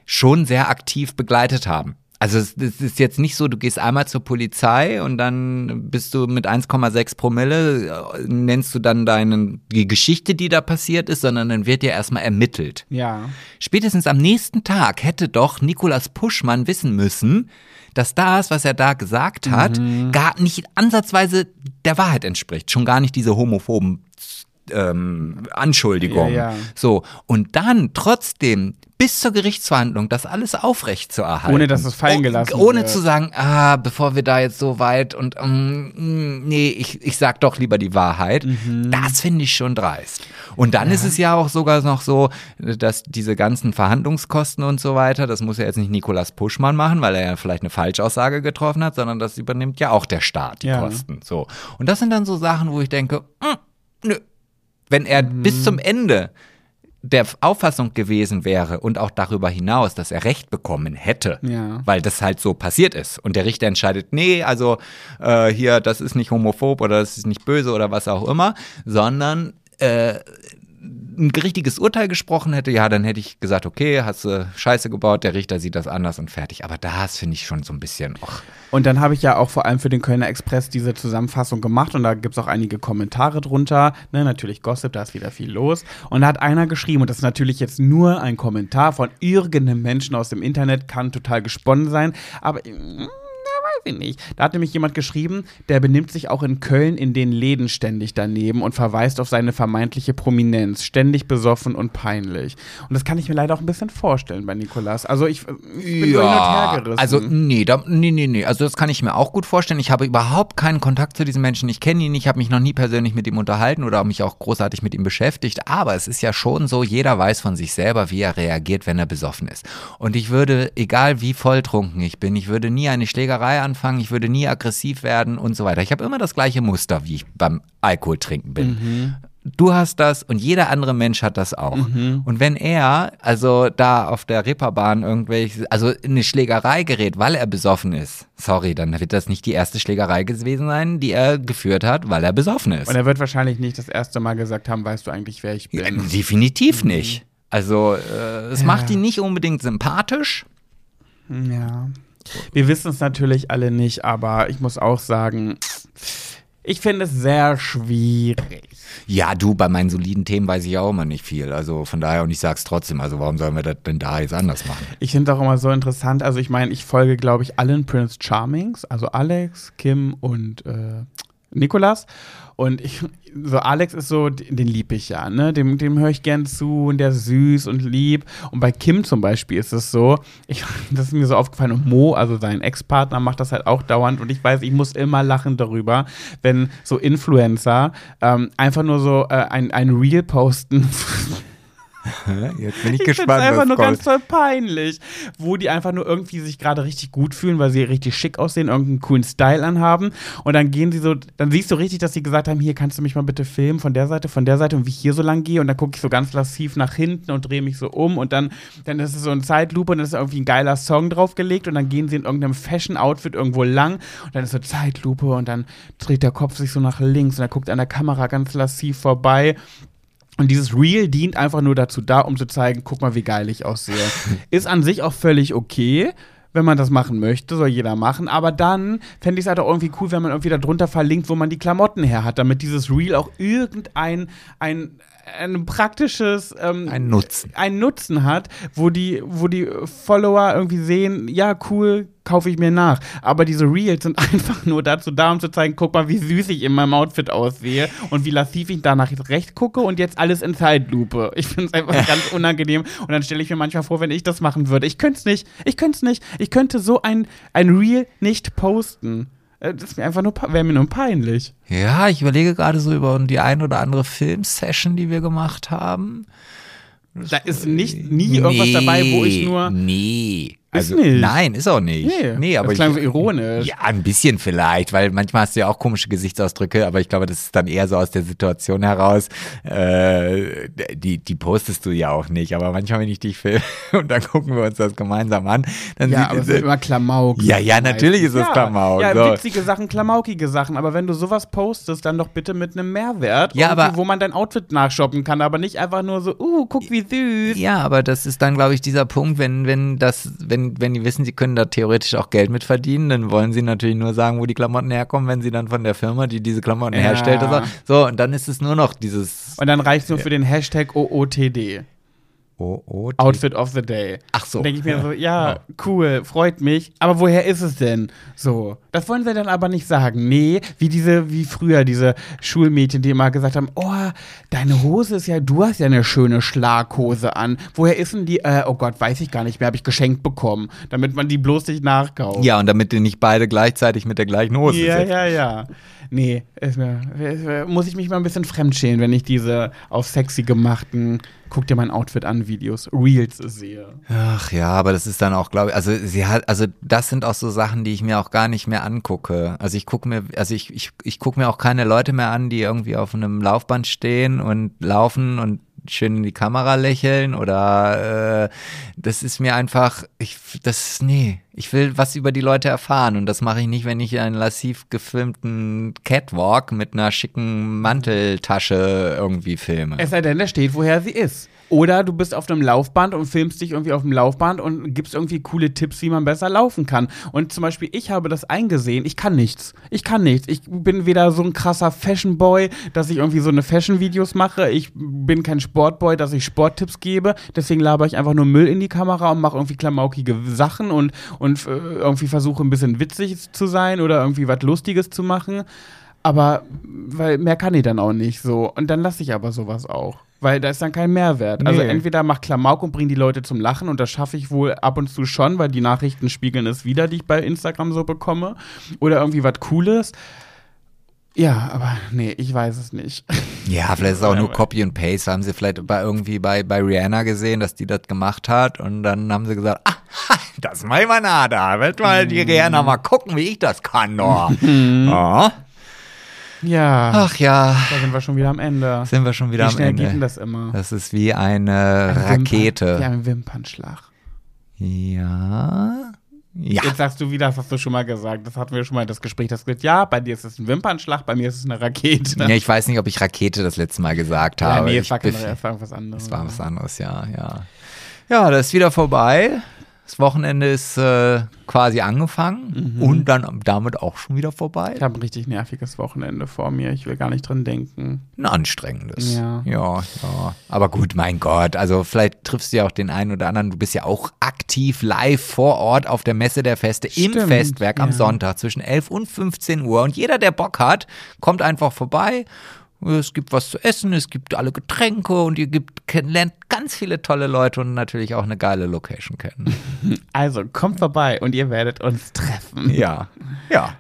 schon sehr aktiv begleitet haben. Also es, es ist jetzt nicht so, du gehst einmal zur Polizei und dann bist du mit 1,6 Promille, äh, nennst du dann deinen, die Geschichte, die da passiert ist, sondern dann wird ja erstmal ermittelt. Ja. Spätestens am nächsten Tag hätte doch Nikolas Puschmann wissen müssen, dass das, was er da gesagt hat, Mhm. gar nicht ansatzweise der Wahrheit entspricht. Schon gar nicht diese homophoben ähm, Anschuldigungen. Ja, ja. So, und dann trotzdem bis zur Gerichtsverhandlung das alles aufrecht zu erhalten. Ohne, dass es fallen gelassen Oh, Ohne wird. zu sagen, ah, bevor wir da jetzt so weit und ähm, nee, ich, ich sag doch lieber die Wahrheit. Mhm. Das finde ich schon dreist. Und dann ist es ja auch sogar noch so, dass diese ganzen Verhandlungskosten und so weiter, das muss ja jetzt nicht Nikolas Puschmann machen, weil er ja vielleicht eine Falschaussage getroffen hat, sondern das übernimmt ja auch der Staat, die Ja. Kosten. So. Und das sind dann so Sachen, wo ich denke, mm, nö. Wenn er bis zum Ende der Auffassung gewesen wäre und auch darüber hinaus, dass er Recht bekommen hätte, Ja. weil das halt so passiert ist und der Richter entscheidet, nee, also äh, hier, das ist nicht homophob oder das ist nicht böse oder was auch immer, sondern äh, ein richtiges Urteil gesprochen hätte, ja, dann hätte ich gesagt, okay, hast du Scheiße gebaut, der Richter sieht das anders und fertig. Aber das finde ich schon so ein bisschen, och, Und dann habe ich ja auch vor allem für den Kölner Express diese Zusammenfassung gemacht und da gibt es auch einige Kommentare drunter. Ne, natürlich Gossip, da ist wieder viel los. Und da hat einer geschrieben, und das ist natürlich jetzt nur ein Kommentar von irgendeinem Menschen aus dem Internet, kann total gesponnen sein, aber. mm, weiß ich nicht. Da hat nämlich jemand geschrieben, der benimmt sich auch in Köln in den Läden ständig daneben und verweist auf seine vermeintliche Prominenz. Ständig besoffen und peinlich. Und das kann ich mir leider auch ein bisschen vorstellen bei Nikolas. Also ich, ich bin so hin und her gerissen. also nee, da, nee, nee, nee. Also das kann ich mir auch gut vorstellen. Ich habe überhaupt keinen Kontakt zu diesem Menschen. Ich kenne ihn nicht, habe mich noch nie persönlich mit ihm unterhalten oder mich auch großartig mit ihm beschäftigt. Aber es ist ja schon so, jeder weiß von sich selber, wie er reagiert, wenn er besoffen ist. Und ich würde, egal wie volltrunken ich bin, ich würde nie eine Schlägerei anfangen, ich würde nie aggressiv werden und so weiter. Ich habe immer das gleiche Muster, wie ich beim Alkoholtrinken bin. Du hast das und jeder andere Mensch hat das auch. Und wenn er also da auf der Ripperbahn irgendwelche, also in eine Schlägerei gerät, weil er besoffen ist, sorry, dann wird das nicht die erste Schlägerei gewesen sein, die er geführt hat, weil er besoffen ist. Und er wird wahrscheinlich nicht das erste Mal gesagt haben, weißt du eigentlich, wer ich bin. Ja, definitiv nicht. Also äh, es Ja. macht ihn nicht unbedingt sympathisch. Ja. Wir wissen es natürlich alle nicht, aber ich muss auch sagen, Ich finde es sehr schwierig. Ja, du, bei meinen soliden Themen weiß ich auch immer nicht viel. Also von daher, und ich sag's trotzdem, also warum sollen wir das denn da jetzt anders machen? Ich finde auch immer so interessant, also ich meine, ich folge, glaube ich, allen Prince Charmings, also Alex, Kim und äh, Nikolas. Und ich, so Alex ist so, den lieb ich ja, ne? Dem, dem höre ich gern zu und der ist süß und lieb. Und bei Kim zum Beispiel ist es so, ich, das ist mir so aufgefallen. Und Mo, also sein Ex-Partner, macht das halt auch dauernd. Und ich weiß, ich muss immer lachen darüber, wenn so Influencer ähm, einfach nur so äh, ein, ein Reel posten Jetzt bin ich, ich gespannt. Das einfach was nur kommt. ganz toll peinlich. Wo die einfach nur irgendwie sich gerade richtig gut fühlen, weil sie richtig schick aussehen, irgendeinen coolen Style anhaben. Und dann gehen sie so, dann siehst du richtig, dass sie gesagt haben: Hier kannst du mich mal bitte filmen von der Seite, von der Seite und wie ich hier so lang gehe. Und dann gucke ich so ganz lassiv nach hinten und drehe mich so um. Und dann, dann ist es so ein Zeitlupe und dann ist irgendwie ein geiler Song draufgelegt. Und dann gehen sie in irgendeinem Fashion-Outfit irgendwo lang. Und dann ist so Zeitlupe und dann dreht der Kopf sich so nach links und er guckt an der Kamera ganz lassiv vorbei. Und dieses Reel dient einfach nur dazu da, um zu zeigen, guck mal, wie geil ich aussehe. Ist an sich auch völlig okay, wenn man das machen möchte, soll jeder machen. Aber dann fände ich es halt auch irgendwie cool, wenn man irgendwie darunter verlinkt, wo man die Klamotten her hat, damit dieses Reel auch irgendein ein, ein praktisches ähm, Ein Nutzen. einen Nutzen hat, wo die, wo die Follower irgendwie sehen, ja, cool, kaufe ich mir nach. Aber diese Reels sind einfach nur dazu da, um zu zeigen, guck mal, wie süß ich in meinem Outfit aussehe und wie lassiv ich danach recht gucke und jetzt alles in Zeitlupe. Ich finde es einfach ganz unangenehm und dann stelle ich mir manchmal vor, wenn ich das machen würde. Ich könnte es nicht. Ich könnte es nicht. Ich könnte so ein, ein Reel nicht posten. Äh, Das ist mir einfach nur, wäre mir nur peinlich. Ja, ich überlege gerade so über die ein oder andere Filmsession, die wir gemacht haben. Da ist nicht, nie irgendwas dabei, wo ich nur. Nee. Ist Also, nicht. Nein, ist auch nicht. Nee, aber das klang ich, so ironisch. Ja, ein bisschen vielleicht, weil manchmal hast du ja auch komische Gesichtsausdrücke, aber ich glaube, das ist dann eher so aus der Situation heraus. Äh, die, die postest du ja auch nicht, aber manchmal, wenn ich dich filme und dann gucken wir uns das gemeinsam an, dann Ja, sieht aber es ist immer Klamauk. Ja, ja, natürlich ist es ja, Klamauk, Ja, so. witzige Sachen, klamaukige Sachen. Aber wenn du sowas postest, dann doch bitte mit einem Mehrwert. Ja, aber- Wo man dein Outfit nachshoppen kann, aber nicht einfach nur so, uh, guck wie süß. Ja, aber das ist dann, glaube ich, dieser Punkt, wenn, wenn das, wenn, wenn die wissen, sie können da theoretisch auch Geld mit verdienen, dann wollen sie natürlich nur sagen, wo die Klamotten herkommen, wenn sie dann von der Firma, die diese Klamotten Ja. herstellt, oder so. so, und dann ist es nur noch dieses Und dann reicht es nur für den Hashtag OOTD. Oh, oh, Outfit of the Day. Ach so. Denke ich mir so, ja, cool, freut mich. Aber woher ist es denn? So. Das wollen sie dann aber nicht sagen. Nee, wie diese, wie früher, diese Schulmädchen, die immer gesagt haben, oh, deine Hose ist ja, du hast ja eine schöne Schlaghose an. Woher ist denn die? Äh, oh Gott, weiß ich gar nicht mehr, habe ich geschenkt bekommen. Damit man die bloß nicht nachkauft. Ja, und damit die nicht beide gleichzeitig mit der gleichen Hose Ja, sind. ja, ja. Nee, mir, ist mir, muss ich mich mal ein bisschen fremdschämen, wenn ich diese auf sexy gemachten, guck dir mein Outfit an Videos, Reels sehe. Ach ja, aber das ist dann auch, glaube ich, also sie hat, also das sind auch so Sachen, die ich mir auch gar nicht mehr angucke. Also ich gucke mir, also ich, ich, ich gucke mir auch keine Leute mehr an, die irgendwie auf einem Laufband stehen und laufen und schön in die Kamera lächeln oder äh, das ist mir einfach, ich, das, nee, ich will was über die Leute erfahren und das mache ich nicht, wenn ich einen lassiv gefilmten Catwalk mit einer schicken Manteltasche irgendwie filme. Es sei denn, da steht, woher sie ist. Oder du bist auf einem Laufband und filmst dich irgendwie auf dem Laufband und gibst irgendwie coole Tipps, wie man besser laufen kann. Und zum Beispiel, ich habe das eingesehen, ich kann nichts. Ich kann nichts. Ich bin weder so ein krasser Fashion-Boy, dass ich irgendwie so eine Fashion-Videos mache. Ich bin kein Sportboy, dass ich Sporttipps gebe. Deswegen laber ich einfach nur Müll in die Kamera und mache irgendwie klamaukige Sachen und, und äh, irgendwie versuche ein bisschen witzig zu sein oder irgendwie was Lustiges zu machen. Aber, weil mehr kann ich dann auch nicht so. Und dann lasse ich aber sowas auch. Weil da ist dann kein Mehrwert. Also Nee. entweder mach Klamauk und bring die Leute zum Lachen und das schaffe ich wohl ab und zu schon, weil die Nachrichten spiegeln es wieder, die ich bei Instagram so bekomme. Oder irgendwie was Cooles. Ja, aber nee, ich weiß es nicht. Ja, vielleicht ist es auch nur Copy und Paste. Haben sie vielleicht bei irgendwie bei, bei Rihanna gesehen, dass die das gemacht hat und dann haben sie gesagt, ah, das mach ich mal nah da. Wird mal die Rihanna mal gucken, wie ich das kann, doch. oh. Ja, Ach ja, da sind wir schon wieder am Ende. sind wir schon wieder Wie am schnell geht denn Ende. das immer? Das ist wie eine Ein Wimpern- Rakete. Ja, ein Wimpernschlag. Ja. Ja. Jetzt sagst du wieder, das hast du schon mal gesagt. Das hatten wir schon mal das Gespräch. Das gesagt, ja, bei dir ist es ein Wimpernschlag, bei mir ist es eine Rakete. ja. Ich weiß nicht, ob ich Rakete das letzte Mal gesagt Ja, habe. nee, ich es war, keine, es war was anderes. Das war was anderes, ja, ja. Ja, das ist wieder vorbei. Das Wochenende ist äh, quasi angefangen Mhm. und dann damit auch schon wieder vorbei. Ich habe ein richtig nerviges Wochenende vor mir. Ich will gar nicht dran denken. Ein anstrengendes. Ja. ja, ja. Aber gut, mein Gott. Also vielleicht triffst du ja auch den einen oder anderen. Du bist ja auch aktiv live vor Ort auf der Messe der Feste im Stimmt, Festwerk am ja. Sonntag zwischen 11 und 15 Uhr. Und jeder, der Bock hat, kommt einfach vorbei. Es gibt was zu essen, es gibt alle Getränke und ihr gibt, lernt ganz viele tolle Leute und natürlich auch eine geile Location kennen. Also kommt vorbei und ihr werdet uns treffen. ja, ja.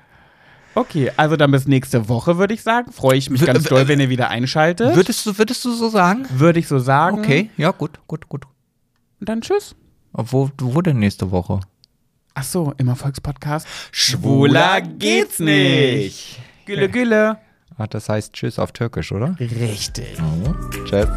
Okay, also dann bis nächste Woche, würde ich sagen. Freue ich mich W- ganz doll, wenn ihr wieder einschaltet. Würdest du, würdest du so sagen? Würde ich so sagen. Okay, ja, gut, gut, gut. Und dann tschüss. Wo, wo denn nächste Woche? Ach so, im Erfolgspodcast. Schwuler geht's nicht. Gülle, gülle. Ach, das heißt Tschüss auf Türkisch, oder? Richtig. Tschüss.